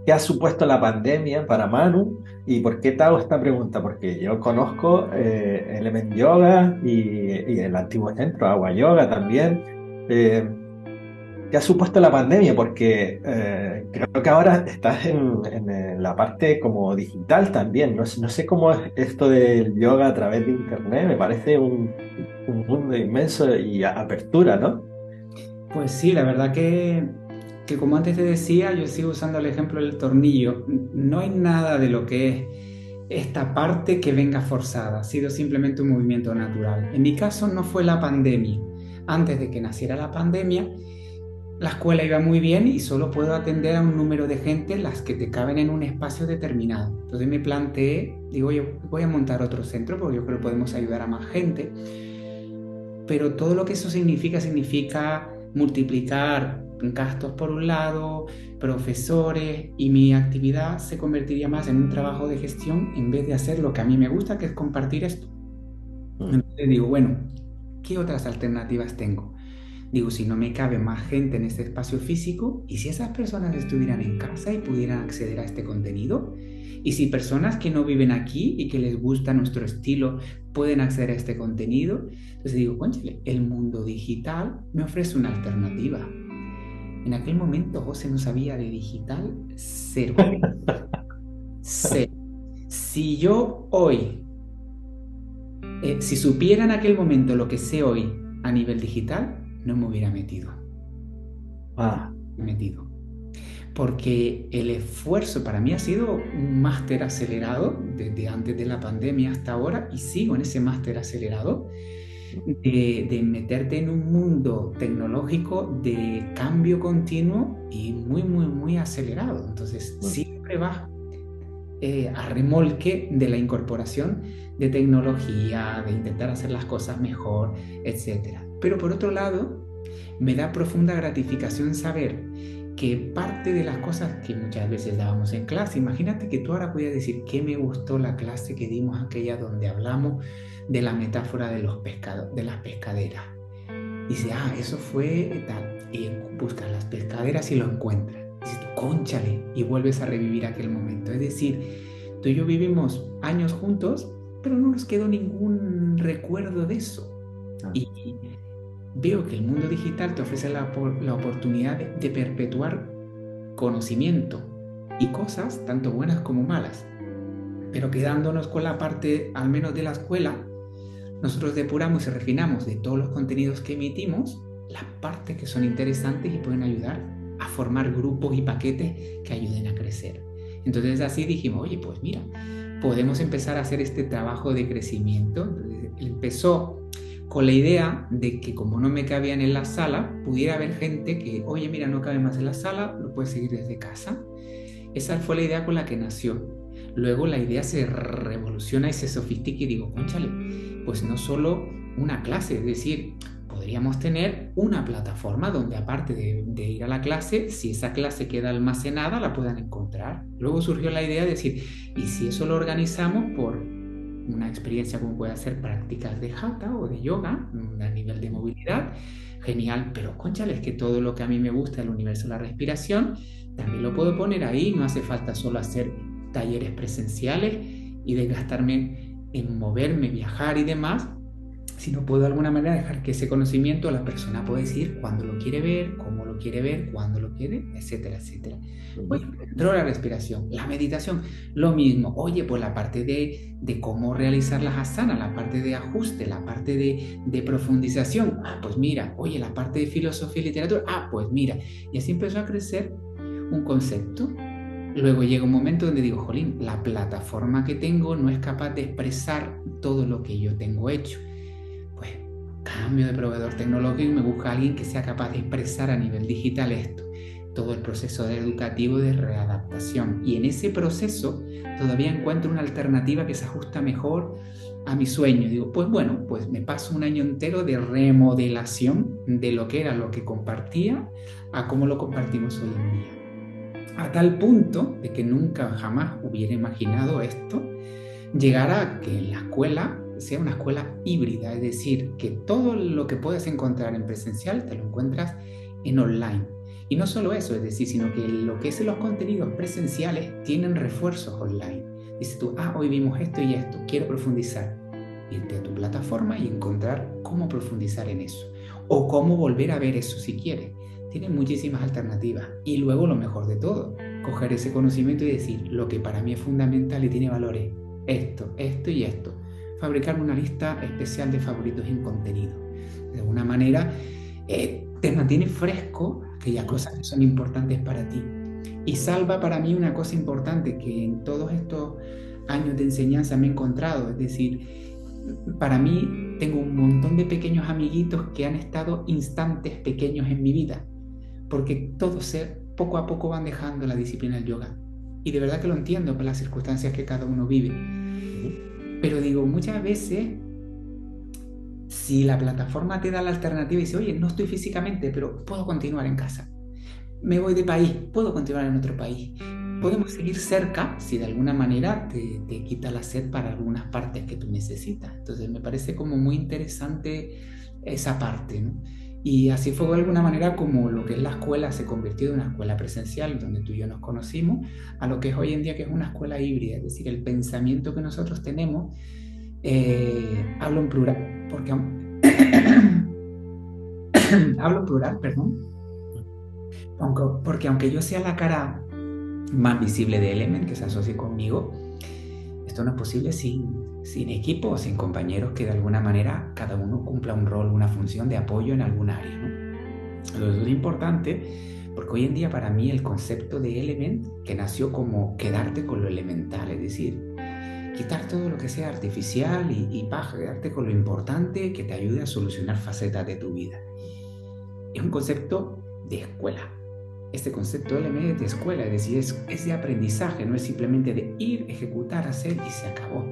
¿qué ha supuesto la pandemia para Manu? ¿Y por qué te hago esta pregunta? Porque yo conozco eh, Element Yoga y, el antiguo centro, Agua Yoga también. Eh, ¿Qué ha supuesto la pandemia? Porque eh, creo que ahora estás en, la parte como digital también. No, sé cómo es esto del yoga a través de Internet. Me parece un, mundo inmenso y apertura, ¿no? Pues sí, la verdad que, que como antes te decía, yo sigo usando el ejemplo del tornillo. No hay nada de lo que es esta parte que venga forzada. Ha sido simplemente un movimiento natural. En mi caso no fue la pandemia. Antes de que naciera la pandemia, la escuela iba muy bien y solo puedo atender a un número de gente las que te caben en un espacio determinado. Entonces me planteé, digo, yo voy a montar otro centro porque yo creo que podemos ayudar a más gente. Pero todo lo que eso significa significa multiplicar gastos por un lado, profesores y mi actividad se convertiría más en un trabajo de gestión en vez de hacer lo que a mí me gusta, que es compartir esto. Mm. Entonces digo, bueno, ¿qué otras alternativas tengo? Digo, si no me cabe más gente en este espacio físico, ¿y si esas personas estuvieran en casa y pudieran acceder a este contenido? ¿Y si personas que no viven aquí y que les gusta nuestro estilo pueden acceder a este contenido? Entonces digo, conchale, el mundo digital me ofrece una alternativa. En aquel momento José no sabía de digital cero. cero. Si yo hoy, eh, si supiera en aquel momento lo que sé hoy a nivel digital, no me hubiera metido. Ah. Metido. Porque el esfuerzo para mí ha sido un máster acelerado desde antes de la pandemia hasta ahora y sigo en ese máster acelerado de, meterte en un mundo tecnológico de cambio continuo y muy, muy, muy acelerado. Entonces siempre vas eh, a remolque de la incorporación de tecnología, de intentar hacer las cosas mejor, etc. Pero por otro lado, me da profunda gratificación saber que parte de las cosas que muchas veces dábamos en clase, imagínate que tú ahora pudieras decir que me gustó la clase que dimos aquella donde hablamos de la metáfora de, los pescados, de las pescaderas. Dice, ah, eso fue tal. Y buscas las pescaderas y lo encuentras. Dices, conchale, y vuelves a revivir aquel momento. Es decir, tú y yo vivimos años juntos, pero no nos quedó ningún recuerdo de eso. Ah. Y, veo que el mundo digital te ofrece la, oportunidad de, perpetuar conocimiento y cosas, tanto buenas como malas. Pero quedándonos con la parte, al menos de la escuela, nosotros depuramos y refinamos de todos los contenidos que emitimos las partes que son interesantes y pueden ayudar a formar grupos y paquetes que ayuden a crecer. Entonces así dijimos, oye, pues mira, podemos empezar a hacer este trabajo de crecimiento. Entonces, empezó con la idea de que como no me cabían en la sala, pudiera haber gente que, oye, mira, no cabe más en la sala, lo puedes seguir desde casa. Esa fue la idea con la que nació. Luego la idea se revoluciona y se sofistica y digo, conchale, pues no solo una clase, es decir, podríamos tener una plataforma donde aparte de, de, ir a la clase, si esa clase queda almacenada, la puedan encontrar. Luego surgió la idea de decir, ¿y si eso lo organizamos por una experiencia como puede ser prácticas de hatha o de yoga a nivel nivel de movilidad, genial, pero conchale, es que todo lo que a mí me gusta del universo de la respiración, también lo puedo poner ahí, no hace falta solo hacer talleres presenciales y desgastarme en moverme, viajar y demás, si no puedo de alguna manera dejar que ese conocimiento la persona pueda decir cuándo lo quiere ver, cómo lo quiere ver, cuándo lo quiere, etcétera, etcétera. Oye, dentro de la respiración, la meditación, lo mismo. Oye, pues la parte de, de cómo realizar las asanas, la parte de ajuste, la parte de, de, profundización. Ah, pues mira, oye, la parte de filosofía y literatura. Ah, pues mira. Y así empezó a crecer un concepto. Luego llega un momento donde digo, jolín, la plataforma que tengo no es capaz de expresar todo lo que yo tengo hecho cambio de proveedor tecnológico y me busca alguien que sea capaz de expresar a nivel digital esto, todo el proceso educativo de readaptación. Y en ese proceso todavía encuentro una alternativa que se ajusta mejor a mi sueño. Digo, pues bueno, pues me paso un año entero de remodelación de lo que era lo que compartía a cómo lo compartimos hoy en día. A tal punto de que nunca jamás hubiera imaginado esto, llegar a que en la escuela sea una escuela híbrida, es decir, que todo lo que puedes encontrar en presencial te lo encuentras en online. Y no solo eso, es decir, sino que lo que es los contenidos presenciales tienen refuerzos online. Dices tú, ah, hoy vimos esto y esto, quiero profundizar. Irte a tu plataforma y encontrar cómo profundizar en eso. O cómo volver a ver eso si quieres. Tiene muchísimas alternativas. Y luego lo mejor de todo, coger ese conocimiento y decir, lo que para mí es fundamental y tiene valores, esto, esto y esto fabricarme una lista especial de favoritos en contenido. De alguna manera, eh, te mantiene fresco aquellas cosas que son importantes para ti. Y salva para mí una cosa importante que en todos estos años de enseñanza me he encontrado, es decir, para mí tengo un montón de pequeños amiguitos que han estado instantes pequeños en mi vida, porque todos se, poco a poco van dejando la disciplina del yoga. Y de verdad que lo entiendo por las circunstancias que cada uno vive. Pero digo, muchas veces, si la plataforma te da la alternativa y dice, oye, no estoy físicamente, pero puedo continuar en casa. Me voy de país, puedo continuar en otro país. Podemos seguir cerca si de alguna manera te, te quita la sed para algunas partes que tú necesitas. Entonces me parece como muy interesante esa parte. ¿no? Y así fue de alguna manera como lo que es la escuela se convirtió en una escuela presencial, donde tú y yo nos conocimos, a lo que es hoy en día que es una escuela híbrida, es decir, el pensamiento que nosotros tenemos, eh, hablo en plural, porque hablo plural, perdón, aunque, porque aunque yo sea la cara más visible de Element que se asocie conmigo, esto no es posible sin, sin equipo sin compañeros que de alguna manera cada uno cumpla un rol, una función de apoyo en algún área. ¿no? Eso es importante porque hoy en día para mí el concepto de element, que nació como quedarte con lo elemental, es decir, quitar todo lo que sea artificial y, y quedarte con lo importante que te ayude a solucionar facetas de tu vida. Es un concepto de escuela, este concepto de LME de escuela, es decir, es, de aprendizaje, no es simplemente de ir, ejecutar, hacer y se acabó.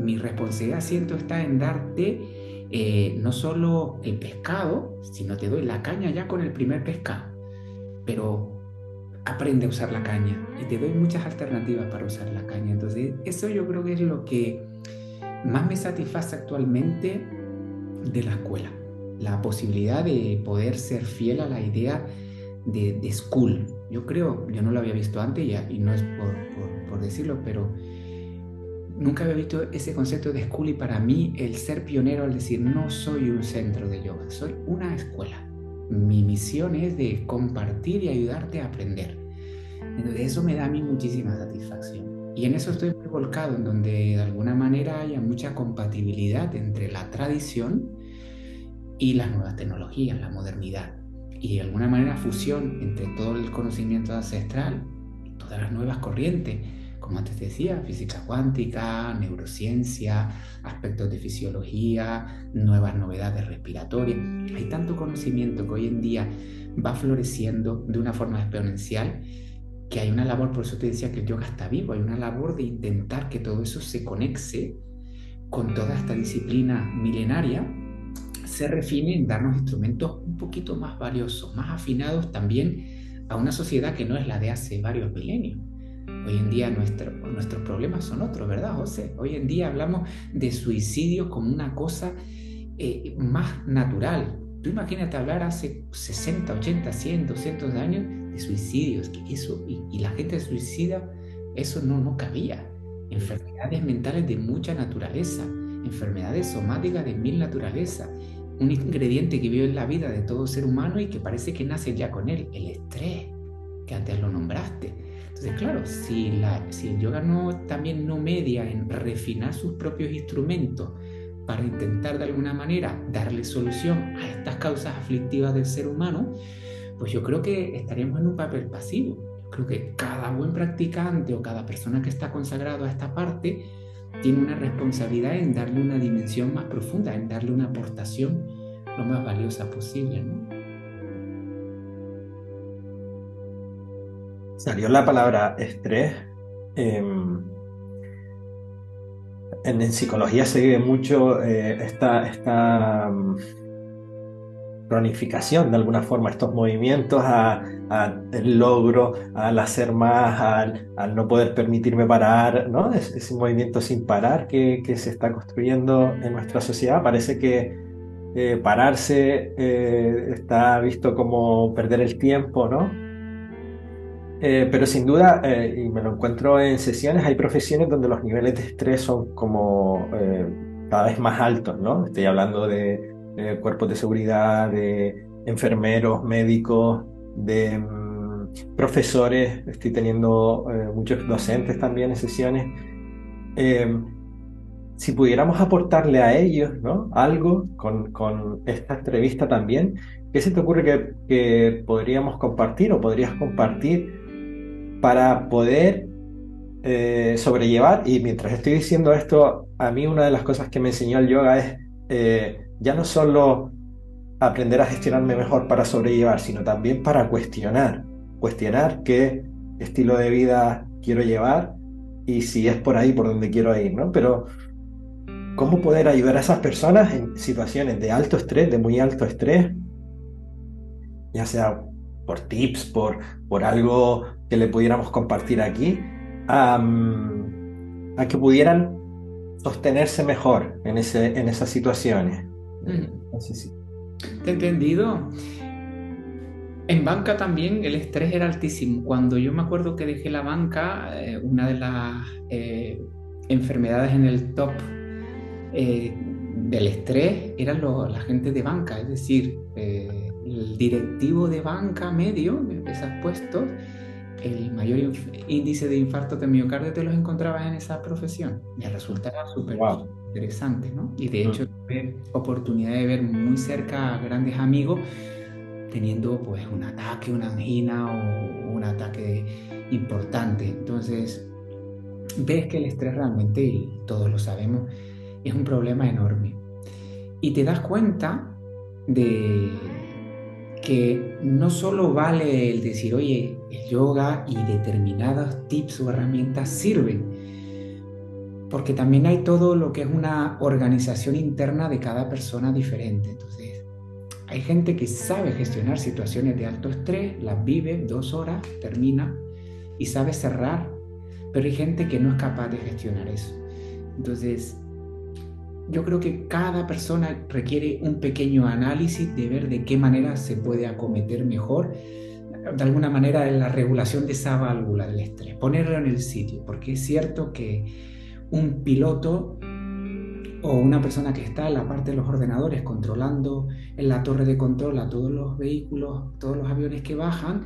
Mi responsabilidad siento está en darte eh, no solo el pescado, sino te doy la caña ya con el primer pescado, pero aprende a usar la caña y te doy muchas alternativas para usar la caña. Entonces, eso yo creo que es lo que más me satisface actualmente de la escuela, la posibilidad de poder ser fiel a la idea de, school. Yo creo, yo no lo había visto antes ya, y no es por, decirlo, pero nunca había visto ese concepto de school y para mí el ser pionero al decir no soy un centro de yoga, soy una escuela. Mi misión es de compartir y ayudarte a aprender. Entonces eso me da a mí muchísima satisfacción. Y en eso estoy muy volcado, en donde de alguna manera haya mucha compatibilidad entre la tradición y las nuevas tecnologías, la modernidad y de alguna manera fusión entre todo el conocimiento ancestral y todas las nuevas corrientes, como antes decía, física cuántica, neurociencia, aspectos de fisiología, nuevas novedades respiratorias. Hay tanto conocimiento que hoy en día va floreciendo de una forma exponencial que hay una labor, por eso te decía que el yoga está vivo, hay una labor de intentar que todo eso se conexe con toda esta disciplina milenaria se refine en darnos instrumentos un poquito más valiosos, más afinados también a una sociedad que no es la de hace varios milenios. Hoy en día nuestro, nuestros problemas son otros, ¿verdad, José? Hoy en día hablamos de suicidio como una cosa eh, más natural. Tú imagínate hablar hace 60, 80, 100, 200 años de suicidios, que eso, y, la gente suicida, eso no, no cabía. Enfermedades mentales de mucha naturaleza, enfermedades somáticas de mil naturaleza, un ingrediente que vive en la vida de todo ser humano y que parece que nace ya con él, el estrés, que antes lo nombraste. Entonces, claro, si, el yoga no, también no media en refinar sus propios instrumentos para intentar de alguna manera darle solución a estas causas aflictivas del ser humano, pues yo creo que estaríamos en un papel pasivo. creo que cada buen practicante o cada persona que está consagrado a esta parte tiene una responsabilidad en darle una dimensión más profunda, en darle una aportación lo más valiosa posible. Salió la palabra estrés. Em, en, psicología se vive mucho eh, esta, esta cronificación de alguna forma, estos movimientos al logro, al hacer más, al, no poder permitirme parar, ¿no? Es, ese movimiento sin parar que, se está construyendo en nuestra sociedad. Parece que eh, pararse eh, está visto como perder el tiempo, ¿no? Eh, pero sin duda, y me lo encuentro en sesiones, hay profesiones donde los niveles de estrés son como cada vez más altos, ¿no? Estoy hablando de cuerpos de seguridad, de enfermeros, médicos, de mm, profesores, estoy teniendo eh, muchos docentes también en sesiones. Em, si pudiéramos aportarle a ellos ¿no? algo con, con, esta entrevista también, ¿qué se te ocurre que, que podríamos compartir o podrías compartir para poder eh, sobrellevar? Y mientras estoy diciendo esto, a mí una de las cosas que me enseñó el yoga es eh, ya no solo aprender a gestionarme mejor para sobrellevar, sino también para cuestionar, cuestionar qué estilo de vida quiero llevar y si es por ahí por donde quiero ir, ¿no? Pero cómo poder ayudar a esas personas en situaciones de alto estrés, de muy alto estrés, ya sea por tips, por, por algo que le pudiéramos compartir aquí, a, a que pudieran sostenerse mejor en, ese, en esas situaciones. Te he entendido. En banca también el estrés era altísimo. Cuando yo me acuerdo que dejé la banca, eh, una de las eh, enfermedades en el top eh, del estrés eran la gente de banca, es decir, el directivo de banca medio de esos puestos, el mayor índice de infarto de miocardio te los encontrabas en esa profesión. Me resultaba súper interesante, ¿no? Y de hecho tuve oportunidad de ver muy cerca a grandes amigos teniendo pues un ataque, una angina o un ataque importante. Entonces, ves que el estrés realmente, y todos lo sabemos, es un problema enorme. Y te das cuenta de que no solo vale el decir, oye, el yoga y determinados tips o herramientas sirven, porque también hay todo lo que es una organización interna de cada persona diferente. Entonces, hay gente que sabe gestionar situaciones de alto estrés, las vive dos horas, termina y sabe cerrar, pero hay gente que no es capaz de gestionar eso. Entonces, yo creo que cada persona requiere un pequeño análisis de ver de qué manera se puede acometer mejor, de alguna manera, la regulación de esa válvula del estrés, ponerlo en el sitio, porque es cierto que un piloto o una persona que está en la parte de los ordenadores controlando en la torre de control a todos los vehículos, todos los aviones que bajan,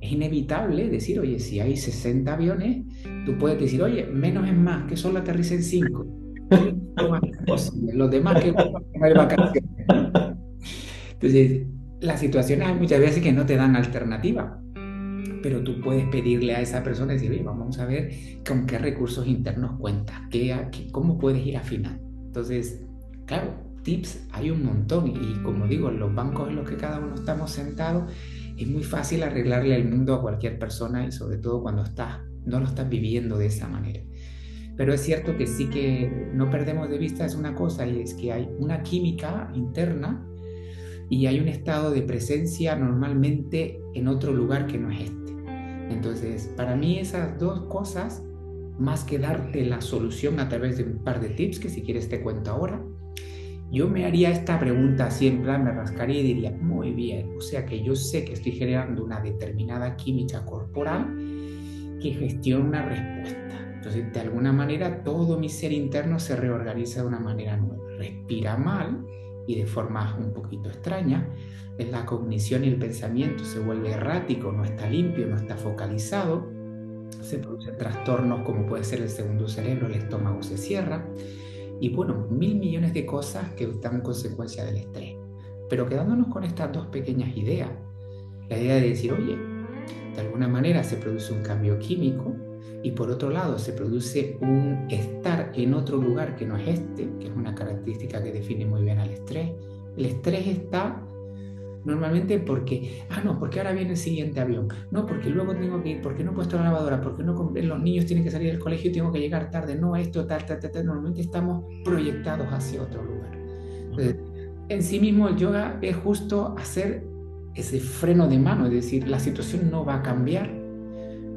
es inevitable decir, oye, si hay 60 aviones, tú puedes decir, oye, menos es más, que solo aterricen 5. Los demás que no hay vacaciones. Entonces, las situaciones muchas veces que no te dan alternativa pero tú puedes pedirle a esa persona y decir, vamos a ver con qué recursos internos cuentas, qué, cómo puedes ir afinando. Entonces, claro, tips hay un montón y como digo, los bancos en los que cada uno estamos sentados, es muy fácil arreglarle el mundo a cualquier persona y sobre todo cuando estás, no lo estás viviendo de esa manera. Pero es cierto que sí que no perdemos de vista es una cosa y es que hay una química interna y hay un estado de presencia normalmente en otro lugar que no es este. Entonces, para mí esas dos cosas, más que darte la solución a través de un par de tips, que si quieres te cuento ahora, yo me haría esta pregunta siempre, me rascaría y diría, muy bien, o sea que yo sé que estoy generando una determinada química corporal que gestiona una respuesta. Entonces, de alguna manera, todo mi ser interno se reorganiza de una manera nueva. Respira mal y de forma un poquito extraña, la cognición y el pensamiento se vuelve errático, no está limpio, no está focalizado, se producen trastornos como puede ser el segundo cerebro, el estómago se cierra y bueno, mil millones de cosas que están en consecuencia del estrés. Pero quedándonos con estas dos pequeñas ideas, la idea de decir, oye, de alguna manera se produce un cambio químico y por otro lado se produce un estar en otro lugar que no es este, que es una característica que define muy bien al estrés. El estrés está Normalmente porque, ah, no, porque ahora viene el siguiente avión. No, porque luego tengo que ir, porque no he puesto la lavadora, porque no los niños tienen que salir del colegio y tengo que llegar tarde. No, esto, tal, tal, tal, tal. Normalmente estamos proyectados hacia otro lugar. en sí mismo el yoga es justo hacer ese freno de mano, es decir, la situación no va a cambiar,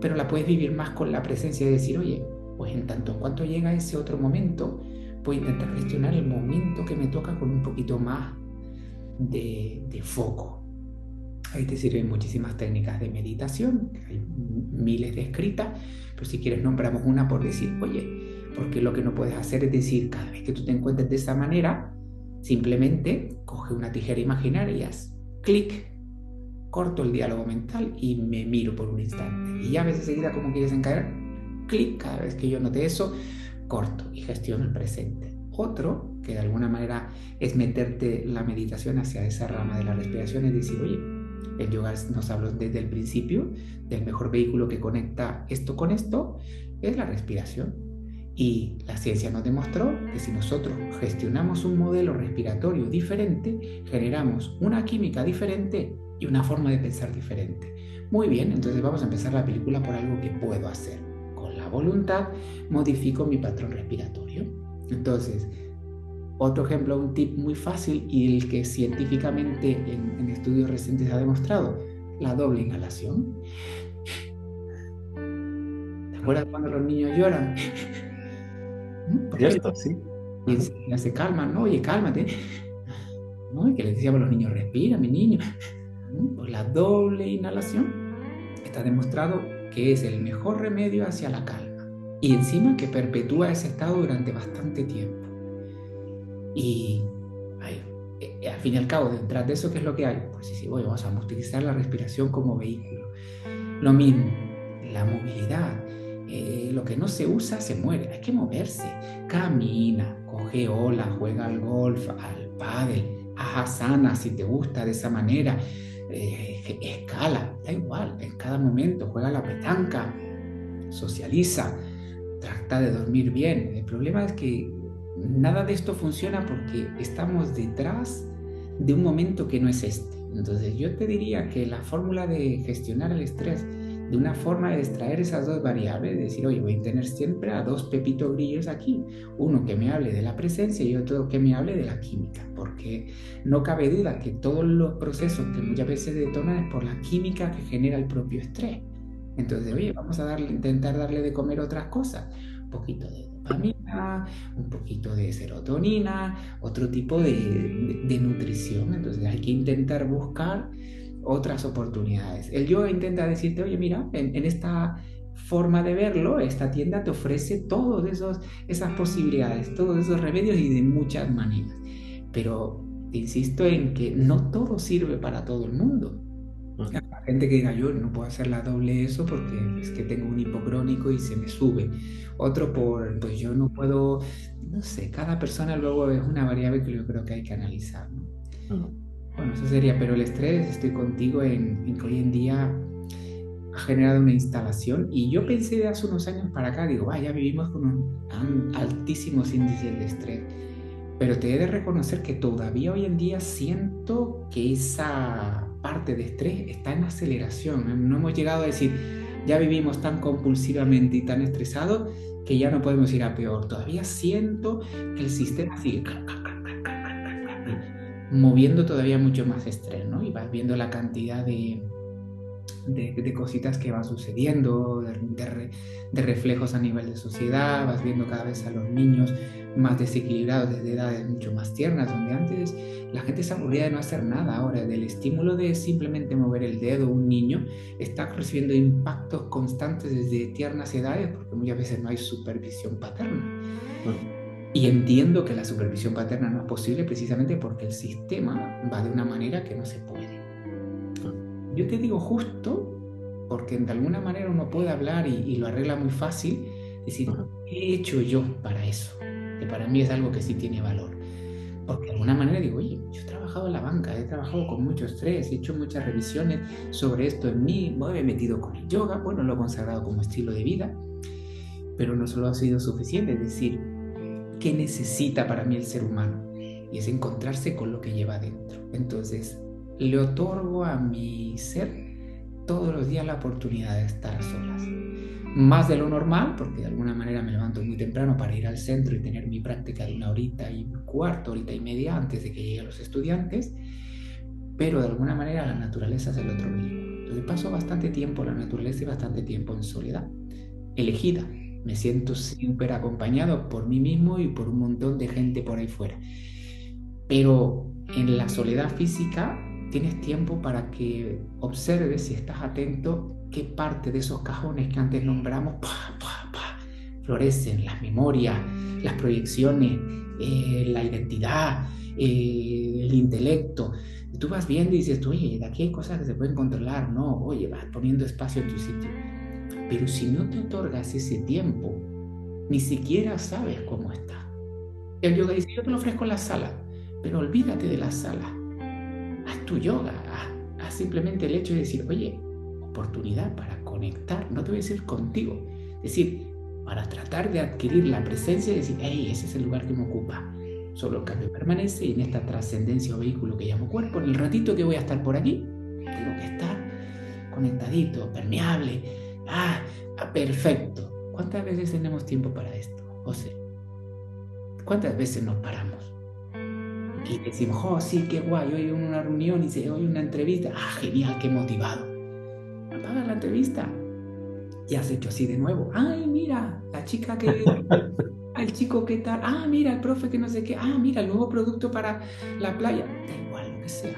pero la puedes vivir más con la presencia de decir, oye, pues en tanto en cuanto llega ese otro momento, voy a intentar gestionar el momento que me toca con un poquito más de, foco. Ahí te sirven muchísimas técnicas de meditación, hay miles de escritas, pero si quieres nombramos una por decir, oye, porque lo que no puedes hacer es decir, cada vez que tú te encuentres de esa manera, simplemente coge una tijera imaginaria y haz clic, corto el diálogo mental y me miro por un instante. Y ya a veces seguida como quieres encaer, clic, cada vez que yo note eso, corto y gestiono el presente. Otro, que de alguna manera es meterte la meditación hacia esa rama de la respiración, es decir, oye, el yoga nos habló desde el principio del mejor vehículo que conecta esto con esto, es la respiración. Y la ciencia nos demostró que si nosotros gestionamos un modelo respiratorio diferente, generamos una química diferente y una forma de pensar diferente. Muy bien, entonces vamos a empezar la película por algo que puedo hacer. Con la voluntad modifico mi patrón respiratorio. Entonces, otro ejemplo, un tip muy fácil y el que científicamente en, estudios recientes ha demostrado, la doble inhalación. ¿Te acuerdas cuando los niños lloran? Cierto, sí. Y se calman, ¿no? Oye, cálmate. ¿No? Y que les decíamos a los niños, respira, mi niño. La doble inhalación está demostrado que es el mejor remedio hacia la calma y encima que perpetúa ese estado durante bastante tiempo. Y eh, al fin y al cabo, detrás de eso, ¿qué es lo que hay? Pues sí, sí, voy, vamos a utilizar la respiración como vehículo. Lo mismo, la movilidad. Eh, lo que no se usa se muere, hay que moverse. Camina, coge ola, juega al golf, al pádel, haz asana si te gusta de esa manera. Eh, escala, da igual, en cada momento juega la petanca, socializa, trata de dormir bien. El problema es que nada de esto funciona porque estamos detrás de un momento que no es este. Entonces yo te diría que la fórmula de gestionar el estrés de una forma de extraer esas dos variables, es decir, oye, voy a tener siempre a dos pepitos grillos aquí, uno que me hable de la presencia y otro que me hable de la química, porque no cabe duda que todos los procesos que muchas veces detonan es por la química que genera el propio estrés. Entonces, oye, vamos a darle, intentar darle de comer otras cosas. Un poquito de dopamina, un poquito de serotonina, otro tipo de, nutrición. Entonces hay que intentar buscar otras oportunidades. El yoga intenta decirte, oye, mira, en, esta forma de verlo, esta tienda te ofrece todas esas posibilidades, todos esos remedios y de muchas maneras. Pero insisto en que no todo sirve para todo el mundo. La gente que diga yo no puedo hacer la doble eso porque es que tengo un hipocrónico y se me sube. Otro por, pues yo no puedo, no sé, cada persona luego es una variable que yo creo que hay que analizar. Bueno, eso sería, pero el estrés, estoy contigo en, que hoy en día ha generado una instalación y yo pensé de hace unos años para acá, digo, vaya, vivimos con un, altísimos índices de estrés, pero te he de reconocer que todavía hoy en día siento que esa parte de estrés está en aceleración. No hemos llegado a decir, ya vivimos tan compulsivamente y tan estresados que ya no podemos ir a peor. Todavía siento que el sistema sigue moviendo todavía mucho más estrés, ¿no? Y vas viendo la cantidad de, de, cositas que van sucediendo, de, de, reflejos a nivel de sociedad, vas viendo cada vez a los niños más desequilibrados desde edades mucho más tiernas, donde antes la gente se aburría de no hacer nada, ahora del estímulo de simplemente mover el dedo, un niño está recibiendo impactos constantes desde tiernas edades, porque muchas veces no hay supervisión paterna. Y entiendo que la supervisión paterna no es posible precisamente porque el sistema va de una manera que no se puede. Yo te digo justo porque de alguna manera uno puede hablar y, lo arregla muy fácil, decir, ¿qué he hecho yo para eso? Que para mí es algo que sí tiene valor. Porque de alguna manera digo, oye, yo he trabajado en la banca, he trabajado con mucho estrés, he hecho muchas revisiones sobre esto en mí, me he metido con el yoga, bueno, lo he consagrado como estilo de vida, pero no solo ha sido suficiente, es decir, ¿qué necesita para mí el ser humano? Y es encontrarse con lo que lleva dentro. Entonces, le otorgo a mi ser todos los días la oportunidad de estar a solas. Más de lo normal, porque de alguna manera me levanto muy temprano para ir al centro y tener mi práctica de una horita y cuarto, horita y media antes de que lleguen los estudiantes, pero de alguna manera la naturaleza es el otro vehículo. Entonces paso bastante tiempo en la naturaleza y bastante tiempo en soledad, elegida. Me siento siempre acompañado por mí mismo y por un montón de gente por ahí fuera. Pero en la soledad física tienes tiempo para que observes, si estás atento, qué parte de esos cajones que antes nombramos florecen, las memorias, las proyecciones, eh, la identidad, eh, el intelecto. Tú vas viendo y dices, oye, de aquí hay cosas que se pueden controlar, no, oye, vas poniendo espacio en tu sitio. Pero si no te otorgas ese tiempo, ni siquiera sabes cómo está. El yoga dice, yo te lo ofrezco la sala, pero olvídate de la sala haz tu yoga, haz, simplemente el hecho de decir, oye, oportunidad para conectar, no te voy a decir contigo, decir, para tratar de adquirir la presencia y decir, hey, ese es el lugar que me ocupa. Solo el cambio permanece y en esta trascendencia o vehículo que llamo cuerpo, en el ratito que voy a estar por aquí, tengo que estar conectadito, permeable. Ah, perfecto. ¿Cuántas veces tenemos tiempo para esto, José? ¿Cuántas veces nos paramos? y decimos, oh, sí, qué guay, hoy una reunión y hoy una entrevista, ah, genial, qué motivado. Apaga la entrevista. Y has hecho así de nuevo. Ay, mira, la chica que, el chico que tal, ah, mira, el profe que no sé qué, ah, mira, el nuevo producto para la playa. Da igual lo que sea.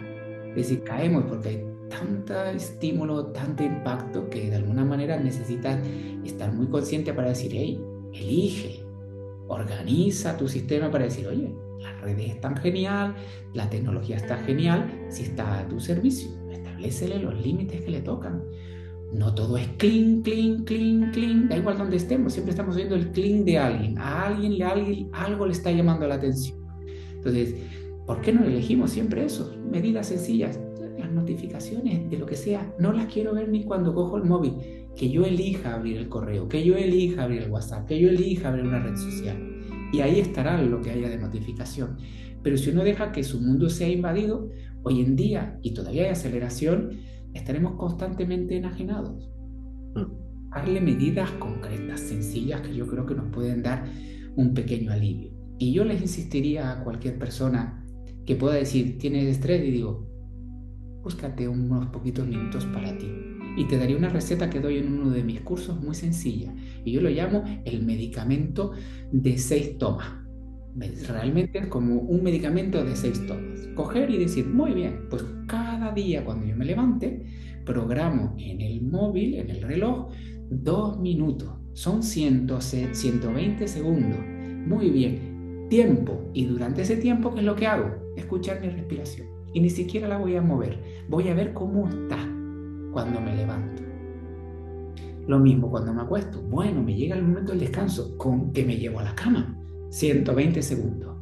Es decir, caemos porque tanto estímulo, tanto impacto que de alguna manera necesitas estar muy consciente para decir, hey, elige, organiza tu sistema para decir, oye, las redes están genial, la tecnología está genial, si está a tu servicio, establecele los límites que le tocan. No todo es clean, clean, clean, clean, da igual donde estemos, siempre estamos viendo el clean de alguien, a alguien, le, alguien algo le está llamando la atención. Entonces, ¿por qué no elegimos siempre eso? Medidas sencillas, las notificaciones de lo que sea, no las quiero ver ni cuando cojo el móvil, que yo elija abrir el correo, que yo elija abrir el WhatsApp, que yo elija abrir una red social y ahí estará lo que haya de notificación. Pero si uno deja que su mundo sea invadido, hoy en día, y todavía hay aceleración, estaremos constantemente enajenados. Mm. Darle medidas concretas, sencillas, que yo creo que nos pueden dar un pequeño alivio. Y yo les insistiría a cualquier persona que pueda decir, tienes estrés, y digo, búscate unos poquitos minutos para ti y te daría una receta que doy en uno de mis cursos muy sencilla y yo lo llamo el medicamento de seis tomas. Realmente es como un medicamento de seis tomas. Coger y decir, muy bien, pues cada día cuando yo me levante, programo en el móvil, en el reloj, dos minutos. Son 120 segundos. Muy bien. Tiempo. Y durante ese tiempo, ¿qué es lo que hago? Escuchar mi respiración. Y ni siquiera la voy a mover. Voy a ver cómo está cuando me levanto. Lo mismo cuando me acuesto. Bueno, me llega el momento del descanso con que me llevo a la cama. 120 segundos.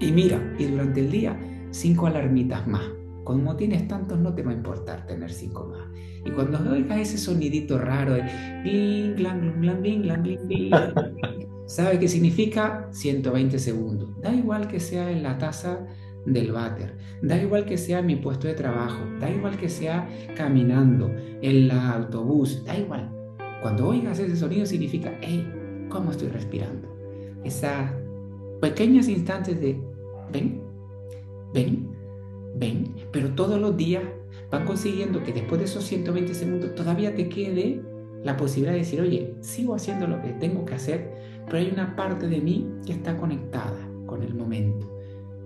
Y mira, y durante el día, cinco alarmitas más. Como tienes tantos, no te va a importar tener cinco más. Y cuando oigas ese sonidito raro de bling, blang, blang, bling, blang, bling, bling, ¿sabe qué significa? 120 segundos. Da igual que sea en la taza del váter. Da igual que sea mi puesto de trabajo, da igual que sea caminando, en el autobús, da igual. Cuando oigas ese sonido significa, hey, ¿cómo estoy respirando? Esas pequeños instantes de, ven, ven, ven, pero todos los días van consiguiendo que después de esos 120 segundos todavía te quede la posibilidad de decir, oye, sigo haciendo lo que tengo que hacer, pero hay una parte de mí que está conectada con el momento.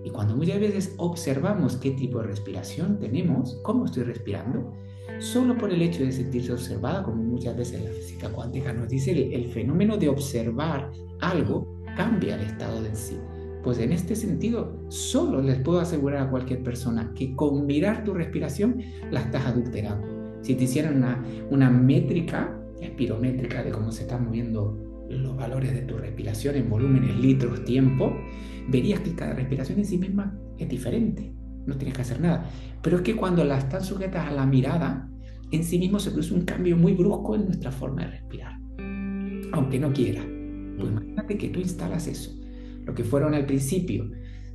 Y cuando muchas veces observamos qué tipo de respiración tenemos, cómo estoy respirando, solo por el hecho de sentirse observada, como muchas veces la física cuántica nos dice, el, fenómeno de observar algo cambia el estado de sí. Pues en este sentido, solo les puedo asegurar a cualquier persona que con mirar tu respiración la estás adulterando. Si te hicieran una, una métrica espirométrica de cómo se están moviendo los valores de tu respiración en volúmenes, litros, tiempo, verías que cada respiración en sí misma es diferente. No tienes que hacer nada. Pero es que cuando las están sujetas a la mirada, en sí mismo se produce un cambio muy brusco en nuestra forma de respirar. Aunque no quiera. Pues mm. imagínate que tú instalas eso. Lo que fueron al principio,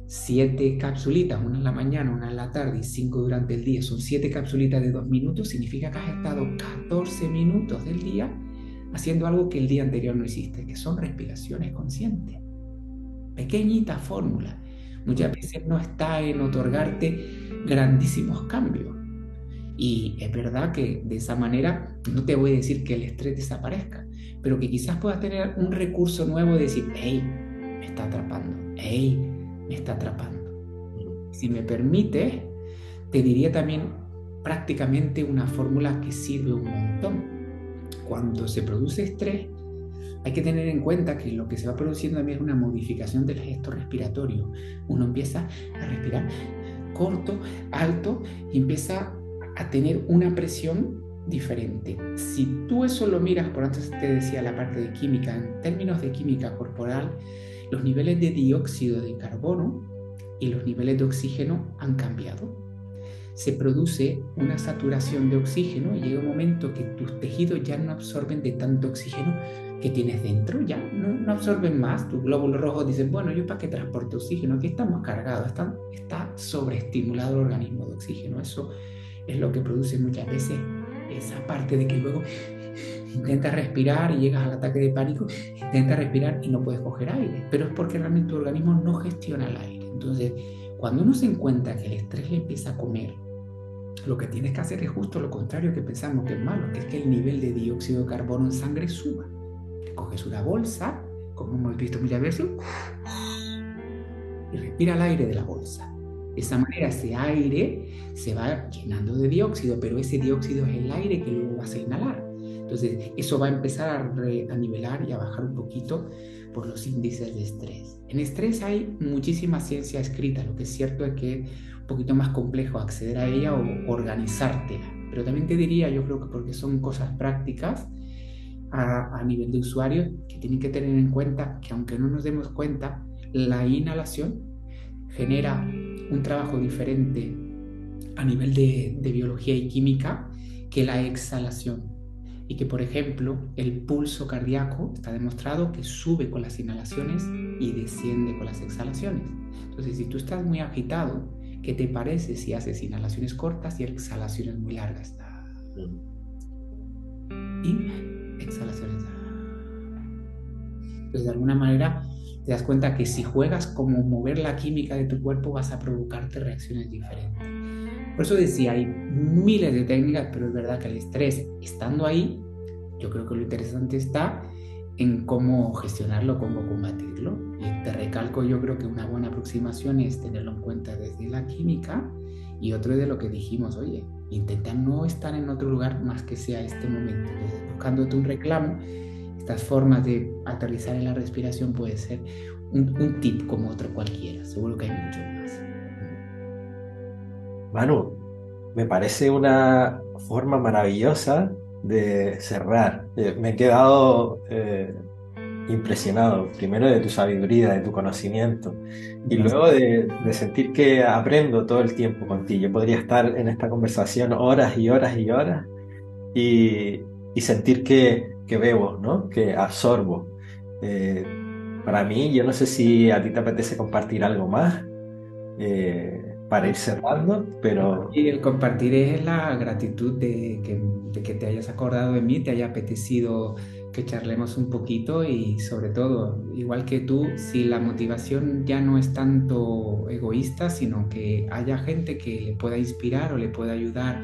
siete capsulitas, una en la mañana, una en la tarde y cinco durante el día, son siete capsulitas de dos minutos, significa que has estado 14 minutos del día haciendo algo que el día anterior no hiciste, que son respiraciones conscientes. Pequeñita fórmula. Muchas veces no está en otorgarte grandísimos cambios. Y es verdad que de esa manera no te voy a decir que el estrés desaparezca, pero que quizás puedas tener un recurso nuevo de decir, hey, me está atrapando, hey, me está atrapando. Si me permite, te diría también prácticamente una fórmula que sirve un montón cuando se produce estrés, hay que tener en cuenta que lo que se va produciendo también es una modificación del gesto respiratorio. Uno empieza a respirar corto, alto y empieza a tener una presión diferente. Si tú eso lo miras, por antes te decía la parte de química, en términos de química corporal, los niveles de dióxido de carbono y los niveles de oxígeno han cambiado se produce una saturación de oxígeno y llega un momento que tus tejidos ya no absorben de tanto oxígeno que tienes dentro, ya no, absorben más. Tu glóbulo rojo dice, bueno, yo para qué transporte oxígeno, aquí estamos cargados, está, está sobreestimulado el organismo de oxígeno. Eso es lo que produce muchas veces esa parte de que luego intentas respirar y llegas al ataque de pánico, intentas respirar y no puedes coger aire, pero es porque realmente tu organismo no gestiona el aire. Entonces, cuando uno se encuentra que el estrés le empieza a comer lo que tienes que hacer es justo lo contrario que pensamos que es malo, que es que el nivel de dióxido de carbono en sangre suba. coges una bolsa, como hemos visto muchas veces, y respira el aire de la bolsa. De esa manera ese aire se va llenando de dióxido, pero ese dióxido es el aire que luego vas a inhalar. Entonces eso va a empezar a, a nivelar y a bajar un poquito por los índices de estrés. En estrés hay muchísima ciencia escrita, lo que es cierto es que poquito más complejo acceder a ella o organizártela. Pero también te diría, yo creo que porque son cosas prácticas a, a nivel de usuario, que tienen que tener en cuenta que aunque no nos demos cuenta, la inhalación genera un trabajo diferente a nivel de, de biología y química que la exhalación y que, por ejemplo, el pulso cardíaco está demostrado que sube con las inhalaciones y desciende con las exhalaciones. Entonces, si tú estás muy agitado ¿Qué te parece si haces inhalaciones cortas y exhalaciones muy largas? Y exhalaciones. Entonces, de alguna manera, te das cuenta que si juegas como mover la química de tu cuerpo, vas a provocarte reacciones diferentes. Por eso decía, hay miles de técnicas, pero es verdad que el estrés, estando ahí, yo creo que lo interesante está en cómo gestionarlo, cómo combatirlo. Y te recalco, yo creo que una buena aproximación es tenerlo en cuenta desde la química y otro de lo que dijimos, oye, intenta no estar en otro lugar más que sea este momento. buscándote un reclamo, estas formas de aterrizar en la respiración puede ser un, un tip como otro cualquiera. Seguro que hay mucho más. Manu, me parece una forma maravillosa de cerrar. Eh, me he quedado eh, impresionado, primero de tu sabiduría, de tu conocimiento, y luego de, sentir que aprendo todo el tiempo contigo. Yo podría estar en esta conversación horas y horas y horas y, sentir que, que, bebo, ¿no? que absorbo. Eh, para mí, yo no sé si a ti te apetece compartir algo más para ir cerrando, pero... Y el compartir es la gratitud de que, de que, te hayas acordado de mí, te haya apetecido que charlemos un poquito y sobre todo, igual que tú, si la motivación ya no es tanto egoísta, sino que haya gente que le pueda inspirar o le pueda ayudar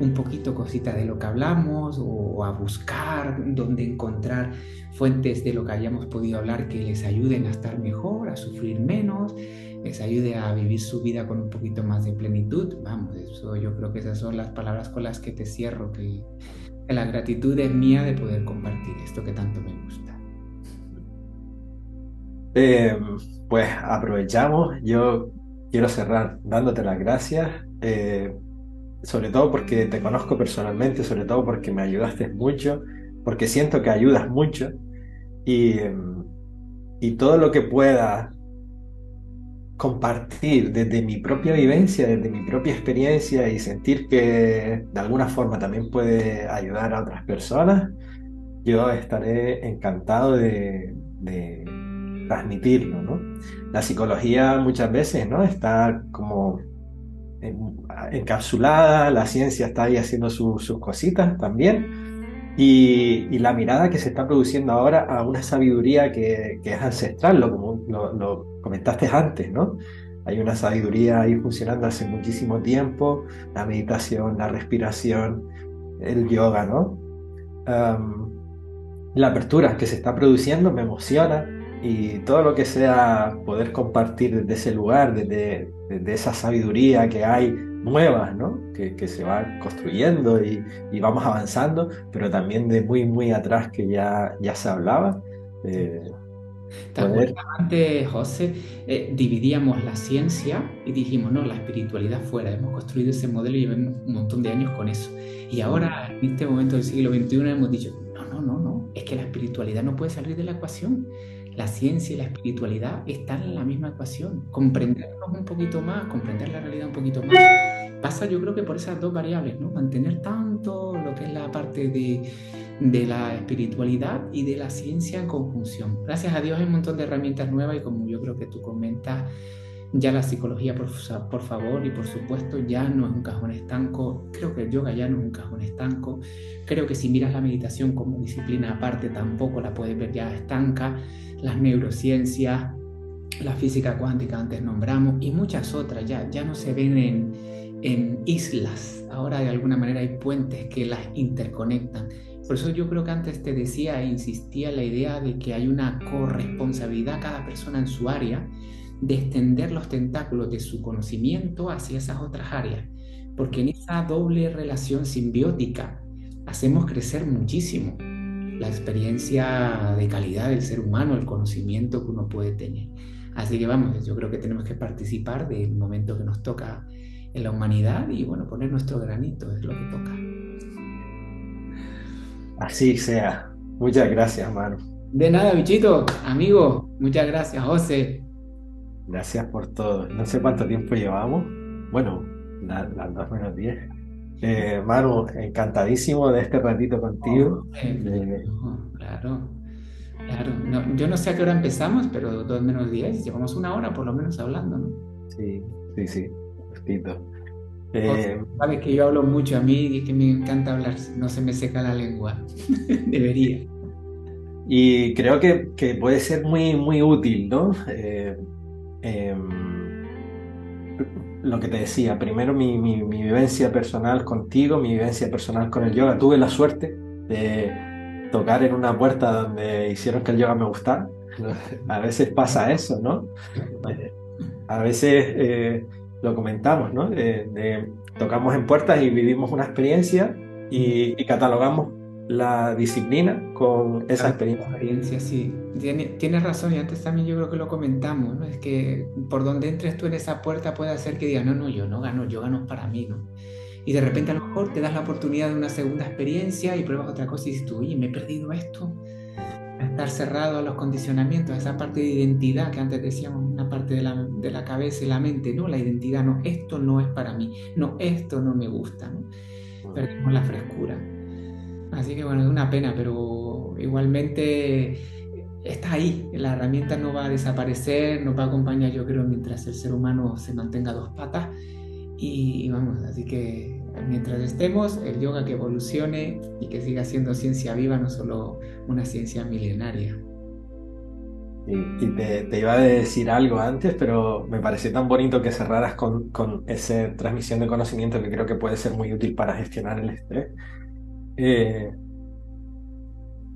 un poquito cosita de lo que hablamos o a buscar dónde encontrar fuentes de lo que hayamos podido hablar que les ayuden a estar mejor, a sufrir menos, les ayude a vivir su vida con un poquito más de plenitud. Vamos, eso yo creo que esas son las palabras con las que te cierro, que, la gratitud es mía de poder compartir esto que tanto me gusta. Eh, pues aprovechamos, yo quiero cerrar dándote las gracias. Eh, sobre todo porque te conozco personalmente, sobre todo porque me ayudaste mucho, porque siento que ayudas mucho y, y todo lo que pueda compartir desde mi propia vivencia, desde mi propia experiencia y sentir que de alguna forma también puede ayudar a otras personas, yo estaré encantado de, de transmitirlo, ¿no? La psicología muchas veces, ¿no? Está como encapsulada, la ciencia está ahí haciendo sus cositas también, y, la mirada que se está produciendo ahora a una sabiduría que, es ancestral, lo, como lo, comentaste antes, ¿no? Hay una sabiduría ahí funcionando hace muchísimo tiempo, la meditación, la respiración, el yoga, ¿no? la apertura que se está produciendo me emociona y todo lo que sea poder compartir desde ese lugar, desde, esa sabiduría que hay nueva, ¿no? Que, se va construyendo y, vamos avanzando, pero también de muy, muy atrás que ya, ya se hablaba. Eh, antes, José, eh, dividíamos la ciencia y dijimos, no, la espiritualidad fuera. Hemos construido ese modelo y llevamos un montón de años con eso. Y ahora, en este momento del siglo XXI, hemos dicho, no, no, no, no, es que la espiritualidad no puede salir de la ecuación la ciencia y la espiritualidad están en la misma ecuación. Comprendernos un poquito más, comprender la realidad un poquito más, pasa yo creo que por esas dos variables, ¿no? Mantener tanto lo que es la parte de, de la espiritualidad y de la ciencia en conjunción. Gracias a Dios hay un montón de herramientas nuevas y como yo creo que tú comentas, ya la psicología, por, favor, y por supuesto, ya no es un cajón estanco. Creo que el yoga ya no es un cajón estanco. Creo que si miras la meditación como disciplina aparte, tampoco la puedes ver ya estanca las neurociencias, la física cuántica antes nombramos y muchas otras ya, ya no se ven en, en islas, ahora de alguna manera hay puentes que las interconectan. Por eso yo creo que antes te decía e insistía la idea de que hay una corresponsabilidad cada persona en su área de extender los tentáculos de su conocimiento hacia esas otras áreas, porque en esa doble relación simbiótica hacemos crecer muchísimo la experiencia de calidad del ser humano, el conocimiento que uno puede tener. Así que vamos, yo creo que tenemos que participar del momento que nos toca en la humanidad y bueno, poner nuestro granito es lo que toca. Así sea. Muchas gracias, mano. De nada, bichito, amigo. Muchas gracias, José. Gracias por todo. No sé cuánto tiempo llevamos. Bueno, las, las dos menos diez. Eh, Manu, encantadísimo de este ratito contigo. Oh, eh, claro, claro. yo no sé a qué hora empezamos, pero dos menos diez, llevamos una hora por lo menos hablando, ¿no? Sí, sí, sí, justito. Eh, sabes que yo hablo mucho a mí y que me encanta hablar, no se me seca la lengua. Debería. Y creo que, que, puede ser muy, muy útil, ¿no? Eh, em, lo que te decía, primero mi, mi, vivencia personal contigo, mi vivencia personal con el yoga. Tuve la suerte de tocar en una puerta donde hicieron que el yoga me gustara. A veces pasa eso, ¿no? A veces eh, lo comentamos, ¿no? tocamos en puertas y vivimos una experiencia y, y catalogamos la disciplina con esa experiencia. experiencia. Sí, tienes razón y antes también yo creo que lo comentamos, ¿no? Es que por donde entres tú en esa puerta puede hacer que digas, no, no, yo no gano, yo gano para mí, ¿no? Y de repente a lo mejor te das la oportunidad de una segunda experiencia y pruebas otra cosa y dices tú, oye, me he perdido esto. Estar cerrado a los condicionamientos, a esa parte de identidad que antes decíamos, una parte de la, de la cabeza y la mente, no, la identidad, no, esto no es para mí, no, esto no me gusta, ¿no? Perdemos la frescura. Así que bueno, es una pena, pero igualmente está ahí. La herramienta no va a desaparecer, nos va a acompañar, yo creo, mientras el ser humano se mantenga a dos patas. Y, vamos, así que mientras estemos, el yoga que evolucione y que siga siendo ciencia viva, no solo una ciencia milenaria. Y, te, iba a decir algo antes, pero me pareció tan bonito que cerraras con, con esa transmisión de conocimiento que creo que puede ser muy útil para gestionar el estrés. Eh,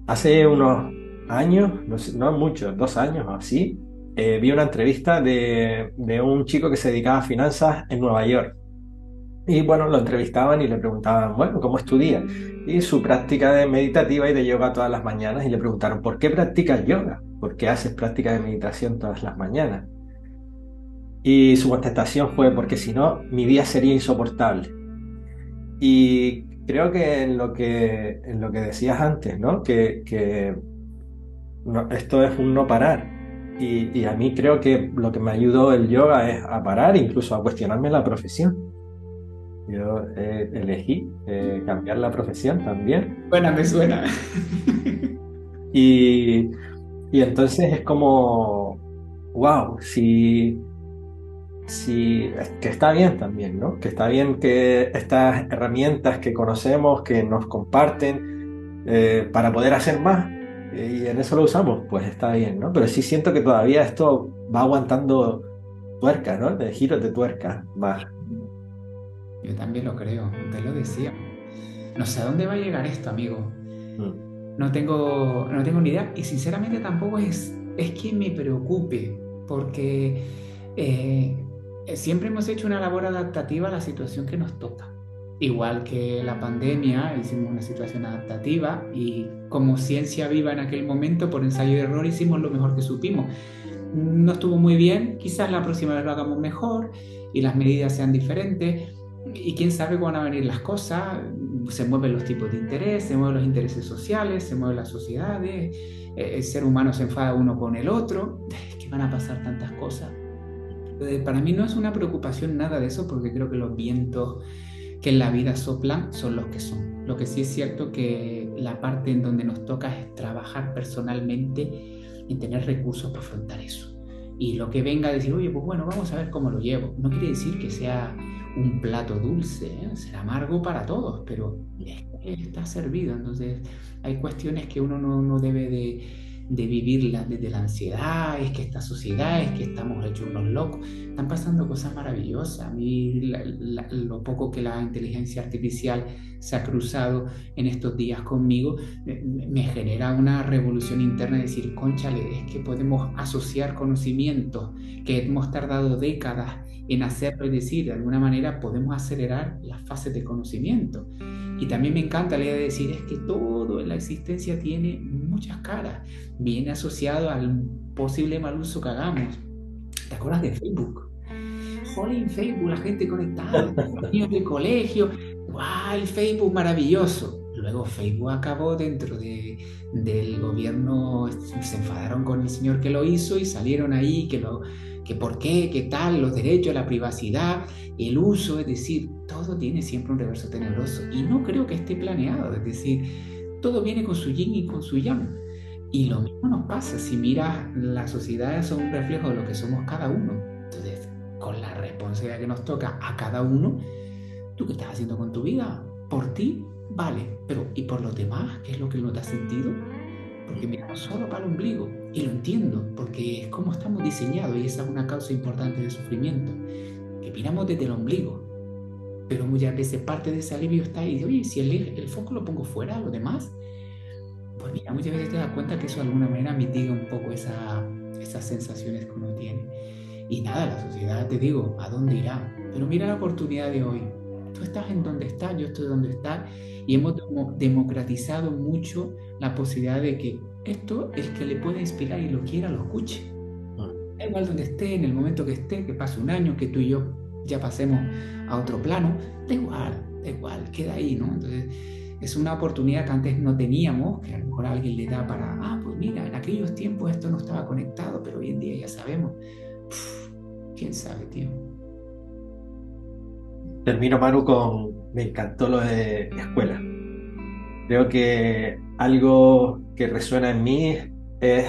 hace unos años, no, sé, muchos, dos años o así, eh, vi una entrevista de, de, un chico que se dedicaba a finanzas en Nueva York. Y bueno, lo entrevistaban y le preguntaban, bueno, ¿cómo estudia? Y su práctica de meditativa y de yoga todas las mañanas. Y le preguntaron, ¿por qué practicas yoga? ¿Por qué haces práctica de meditación todas las mañanas? Y su contestación fue, porque si no, mi día sería insoportable. Y creo que en lo que, en lo que decías antes, ¿no? Que, que esto es un no parar. Y, y, a mí creo que lo que me ayudó el yoga es a parar, incluso a cuestionarme la profesión. Yo eh, elegí eh, cambiar la profesión también. Buena, me suena. y, y entonces es como, wow, si, si, que está bien también, ¿no? Que está bien que estas herramientas que conocemos, que nos comparten eh, para poder hacer más, y en eso lo usamos, pues está bien, ¿no? Pero sí siento que todavía esto va aguantando tuerca, ¿no? De giros de tuerca más. Yo también lo creo, te lo decía. No sé a dónde va a llegar esto, amigo. Mm no tengo, no tengo ni idea y sinceramente tampoco es, es que me preocupe, porque eh, siempre hemos hecho una labor adaptativa a la situación que nos toca. Igual que la pandemia, hicimos una situación adaptativa y como ciencia viva en aquel momento, por ensayo y error, hicimos lo mejor que supimos. No estuvo muy bien, quizás la próxima vez lo hagamos mejor y las medidas sean diferentes y quién sabe cómo van a venir las cosas se mueven los tipos de interés, se mueven los intereses sociales, se mueven las sociedades, eh, el ser humano se enfada uno con el otro, es que van a pasar tantas cosas. Para mí no es una preocupación nada de eso porque creo que los vientos que en la vida soplan son los que son. Lo que sí es cierto que la parte en donde nos toca es trabajar personalmente y tener recursos para afrontar eso. Y lo que venga a decir, oye, pues bueno, vamos a ver cómo lo llevo. No quiere decir que sea un plato dulce, ¿eh? será amargo para todos, pero está servido. Entonces hay cuestiones que uno no, debe de, de vivirla desde la ansiedad, es que esta sociedad, es que estamos hechos unos locos. Están pasando cosas maravillosas. A mí lo poco que la inteligencia artificial se ha cruzado en estos días conmigo me, me genera una revolución interna de decir, conchale, es que podemos asociar conocimientos que hemos tardado décadas en hacerlo, es decir, de alguna manera podemos acelerar las fases de conocimiento. Y también me encanta la idea de decir es que todo en la existencia tiene muchas caras, viene asociado al posible mal uso que hagamos. ¿Te acuerdas de Facebook? Joder, Facebook, la gente conectada, los niños del colegio, ¡guau! El Facebook maravilloso. Luego Facebook acabó dentro de, del gobierno, se enfadaron con el señor que lo hizo y salieron ahí que lo que por qué, qué tal, los derechos, la privacidad, el uso, es decir, todo tiene siempre un reverso tenebroso y no creo que esté planeado, es decir, todo viene con su yin y con su yang. Y lo mismo nos pasa, si miras, las sociedades son un reflejo de lo que somos cada uno. Entonces, con la responsabilidad que nos toca a cada uno, ¿tú qué estás haciendo con tu vida? Por ti, vale, pero ¿y por los demás? ¿Qué es lo que no te ha sentido? porque miramos solo para el ombligo. Y lo entiendo, porque es como estamos diseñados y esa es una causa importante de sufrimiento, que miramos desde el ombligo. Pero muchas veces parte de ese alivio está ahí, de, oye, si el, el foco lo pongo fuera, lo demás, pues mira, muchas veces te das cuenta que eso de alguna manera mitiga un poco esa, esas sensaciones que uno tiene. Y nada, la sociedad, te digo, ¿a dónde irá? Pero mira la oportunidad de hoy. Tú estás en donde estás, yo estoy donde está y hemos democratizado mucho la posibilidad de que esto, el que le pueda inspirar y lo quiera, lo escuche. Ah. Da igual donde esté, en el momento que esté, que pase un año, que tú y yo ya pasemos a otro plano, da igual, da igual, queda ahí, ¿no? Entonces, es una oportunidad que antes no teníamos, que a lo mejor alguien le da para, ah, pues mira, en aquellos tiempos esto no estaba conectado, pero hoy en día ya sabemos. ¿Quién sabe, tío? Termino, Manu, con, me encantó lo de escuela. Creo que algo que resuena en mí es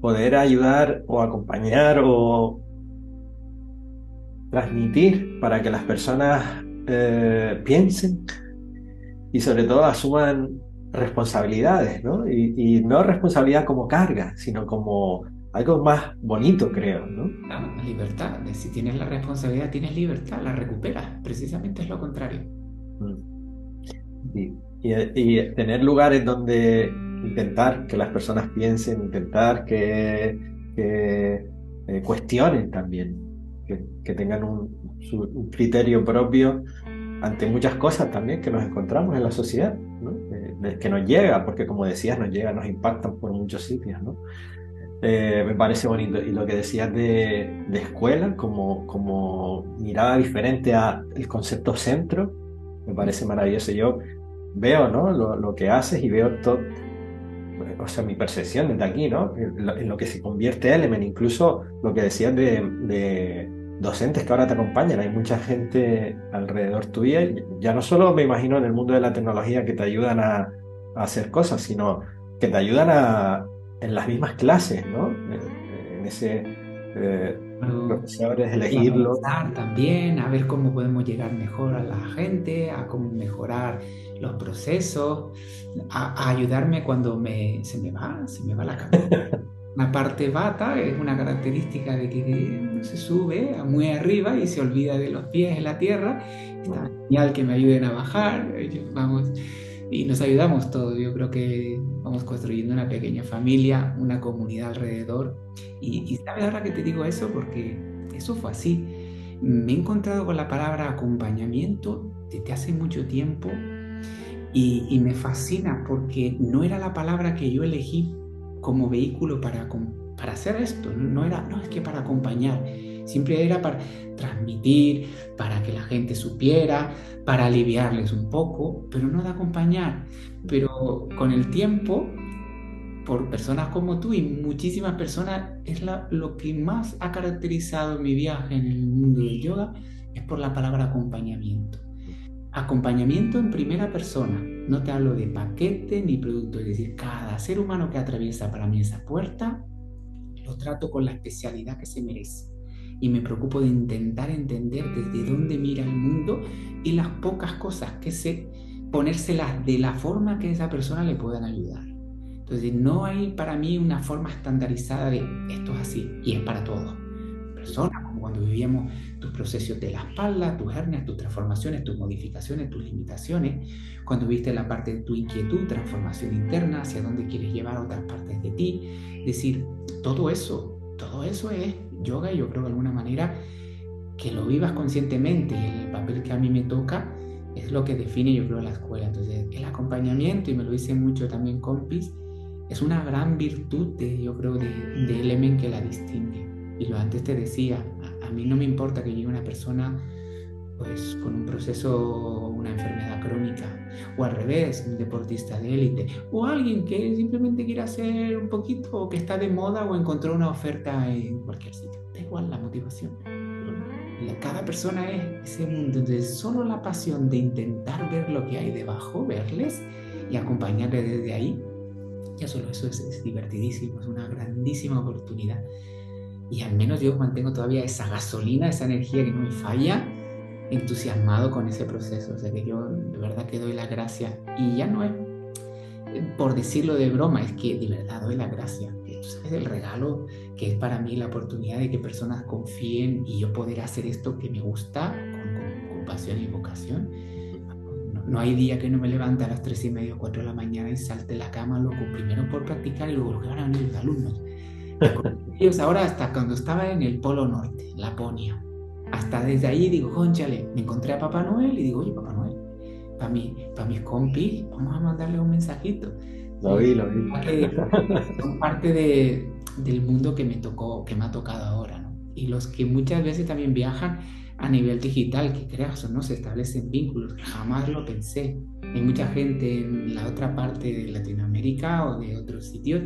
poder ayudar o acompañar o transmitir para que las personas eh, piensen y sobre todo asuman responsabilidades, ¿no? Y, no responsabilidad como carga, sino como algo más bonito, creo, ¿no? La libertad, si tienes la responsabilidad, tienes libertad, la recuperas, precisamente es lo contrario. Mm. Y, tener lugares donde intentar que las personas piensen, intentar que, que eh, cuestionen también, que, tengan un, un, criterio propio ante muchas cosas también que nos encontramos en la sociedad, ¿no? que nos llega, porque como decías, nos llega, nos impactan por muchos sitios, ¿no? Eh, me parece bonito. Y lo que decías de, de, escuela, como, como mirada diferente al concepto centro, me parece maravilloso. Yo veo ¿no? lo, lo que haces y veo todo, o sea, mi percepción desde aquí, ¿no? En lo, que se convierte Element, incluso lo que decías de, de, docentes que ahora te acompañan, hay mucha gente alrededor tuya, ya no solo me imagino en el mundo de la tecnología que te ayudan a, hacer cosas, sino que te ayudan a, en las mismas clases, ¿no? En ese eh, profesores, elegirlo. También, a ver cómo podemos llegar mejor a la gente, a cómo mejorar los procesos, a, ayudarme cuando me, se me va, se me va la cabeza. Una parte bata es una característica de que se sube muy arriba y se olvida de los pies en la tierra. Está genial que me ayuden a bajar. Vamos, y nos ayudamos todos. Yo creo que vamos construyendo una pequeña familia, una comunidad alrededor. Y, y sabes ahora que te digo eso porque eso fue así. Me he encontrado con la palabra acompañamiento desde hace mucho tiempo y, y me fascina porque no era la palabra que yo elegí como vehículo para, para hacer esto. No era, no es que para acompañar, siempre era para transmitir, para que la gente supiera, para aliviarles un poco, pero no de acompañar. Pero con el tiempo, por personas como tú y muchísimas personas, es lo que más ha caracterizado mi viaje en el mundo del yoga, es por la palabra acompañamiento. Acompañamiento en primera persona. No te hablo de paquete ni producto, es decir, cada ser humano que atraviesa para mí esa puerta, lo trato con la especialidad que se merece y me preocupo de intentar entender desde dónde mira el mundo y las pocas cosas que sé, ponérselas de la forma que esa persona le puedan ayudar. Entonces no hay para mí una forma estandarizada de esto es así y es para todos. Personas, como cuando vivíamos tus procesos de la espalda, tus hernias, tus transformaciones, tus modificaciones, tus limitaciones, cuando viste la parte de tu inquietud, transformación interna, hacia dónde quieres llevar otras partes de ti. Decir, todo eso, todo eso es yoga y yo creo de alguna manera que lo vivas conscientemente y el papel que a mí me toca es lo que define yo creo la escuela. Entonces el acompañamiento, y me lo dice mucho también compis, es una gran virtud de, yo creo de, de Element que la distingue. Y lo antes te decía, a mí no me importa que llegue una persona pues con un proceso, una enfermedad crónica, o al revés, un deportista de élite, o alguien que simplemente quiere hacer un poquito, o que está de moda, o encontró una oferta en cualquier sitio. Da igual la motivación. Cada persona es ese mundo, entonces solo la pasión de intentar ver lo que hay debajo, verles y acompañarles desde ahí, ya solo eso es, es divertidísimo, es una grandísima oportunidad. Y al menos yo mantengo todavía esa gasolina, esa energía que no me falla, entusiasmado con ese proceso. O sea que yo de verdad que doy la gracia. Y ya no es por decirlo de broma, es que de verdad doy la gracia. Es el regalo que es para mí la oportunidad de que personas confíen y yo poder hacer esto que me gusta con, pasión y vocación. No, hay día que no me levante a las tres y media o 4 de la mañana y salte la cama, loco, primero por practicar y luego van a venir los alumnos. Ellos ahora hasta cuando estaba en el Polo Norte, Laponia, hasta desde ahí digo, conchale, me encontré a Papá Noel y digo, oye, Papá Noel, para mí, para mis compis, vamos a mandarle un mensajito. Lo vi, lo vi. Son parte de, del mundo que me tocó, que me ha tocado ahora, ¿no? Y los que muchas veces también viajan a nivel digital, que creas o no, se establecen vínculos, jamás lo pensé. Hay mucha gente en la otra parte de Latinoamérica o de otros sitios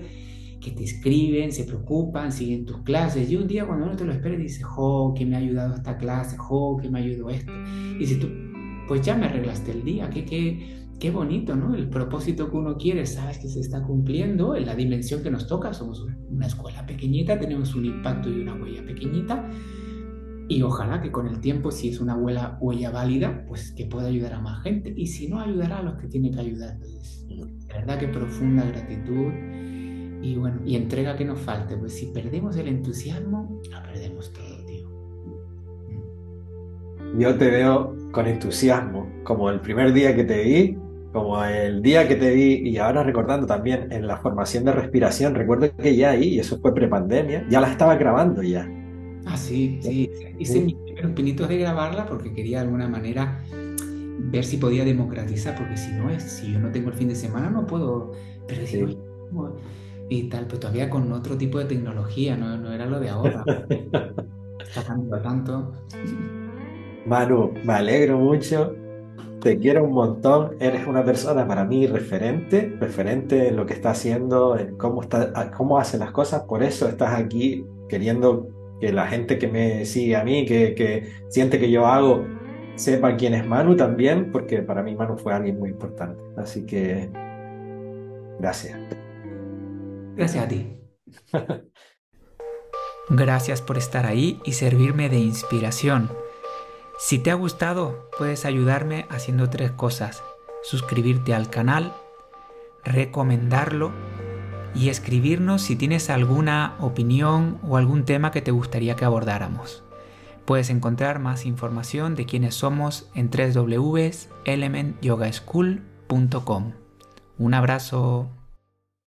que te escriben, se preocupan, siguen tus clases. Y un día cuando uno te lo espera, dice, jo, que me ha ayudado esta clase, jo, que me ayudó esto. Y si tú, pues ya me arreglaste el día, qué, qué, qué bonito, ¿no? El propósito que uno quiere, sabes que se está cumpliendo en la dimensión que nos toca. Somos una escuela pequeñita, tenemos un impacto y una huella pequeñita, Y ojalá que con el tiempo, si es una huella, huella válida, pues que pueda ayudar a más gente. Y si no, ayudará a los que tiene que ayudar. Entonces, de verdad que profunda gratitud y bueno, y entrega que nos falte. Pues si perdemos el entusiasmo, lo perdemos todo, tío. Yo te veo con entusiasmo, como el primer día que te vi, como el día que te vi y ahora recordando también en la formación de respiración, recuerdo que ya ahí, y eso fue prepandemia, ya la estaba grabando ya. Ah, sí, sí. Hice mis primeros pinitos de grabarla porque quería de alguna manera ver si podía democratizar, porque si no es, si yo no tengo el fin de semana no puedo, pero decir, y tal, pues todavía con otro tipo de tecnología, no, no era lo de ahora. Está cambiando tanto. Manu, me alegro mucho, te quiero un montón, eres una persona para mí referente, referente en lo que está haciendo, en cómo, está, cómo hace las cosas, por eso estás aquí queriendo que la gente que me sigue a mí, que, que siente que yo hago, sepa quién es Manu también, porque para mí Manu fue alguien muy importante. Así que gracias. Gracias a ti. Gracias por estar ahí y servirme de inspiración. Si te ha gustado, puedes ayudarme haciendo tres cosas. Suscribirte al canal, recomendarlo y escribirnos si tienes alguna opinión o algún tema que te gustaría que abordáramos. Puedes encontrar más información de quiénes somos en www.elementyogaschool.com. Un abrazo.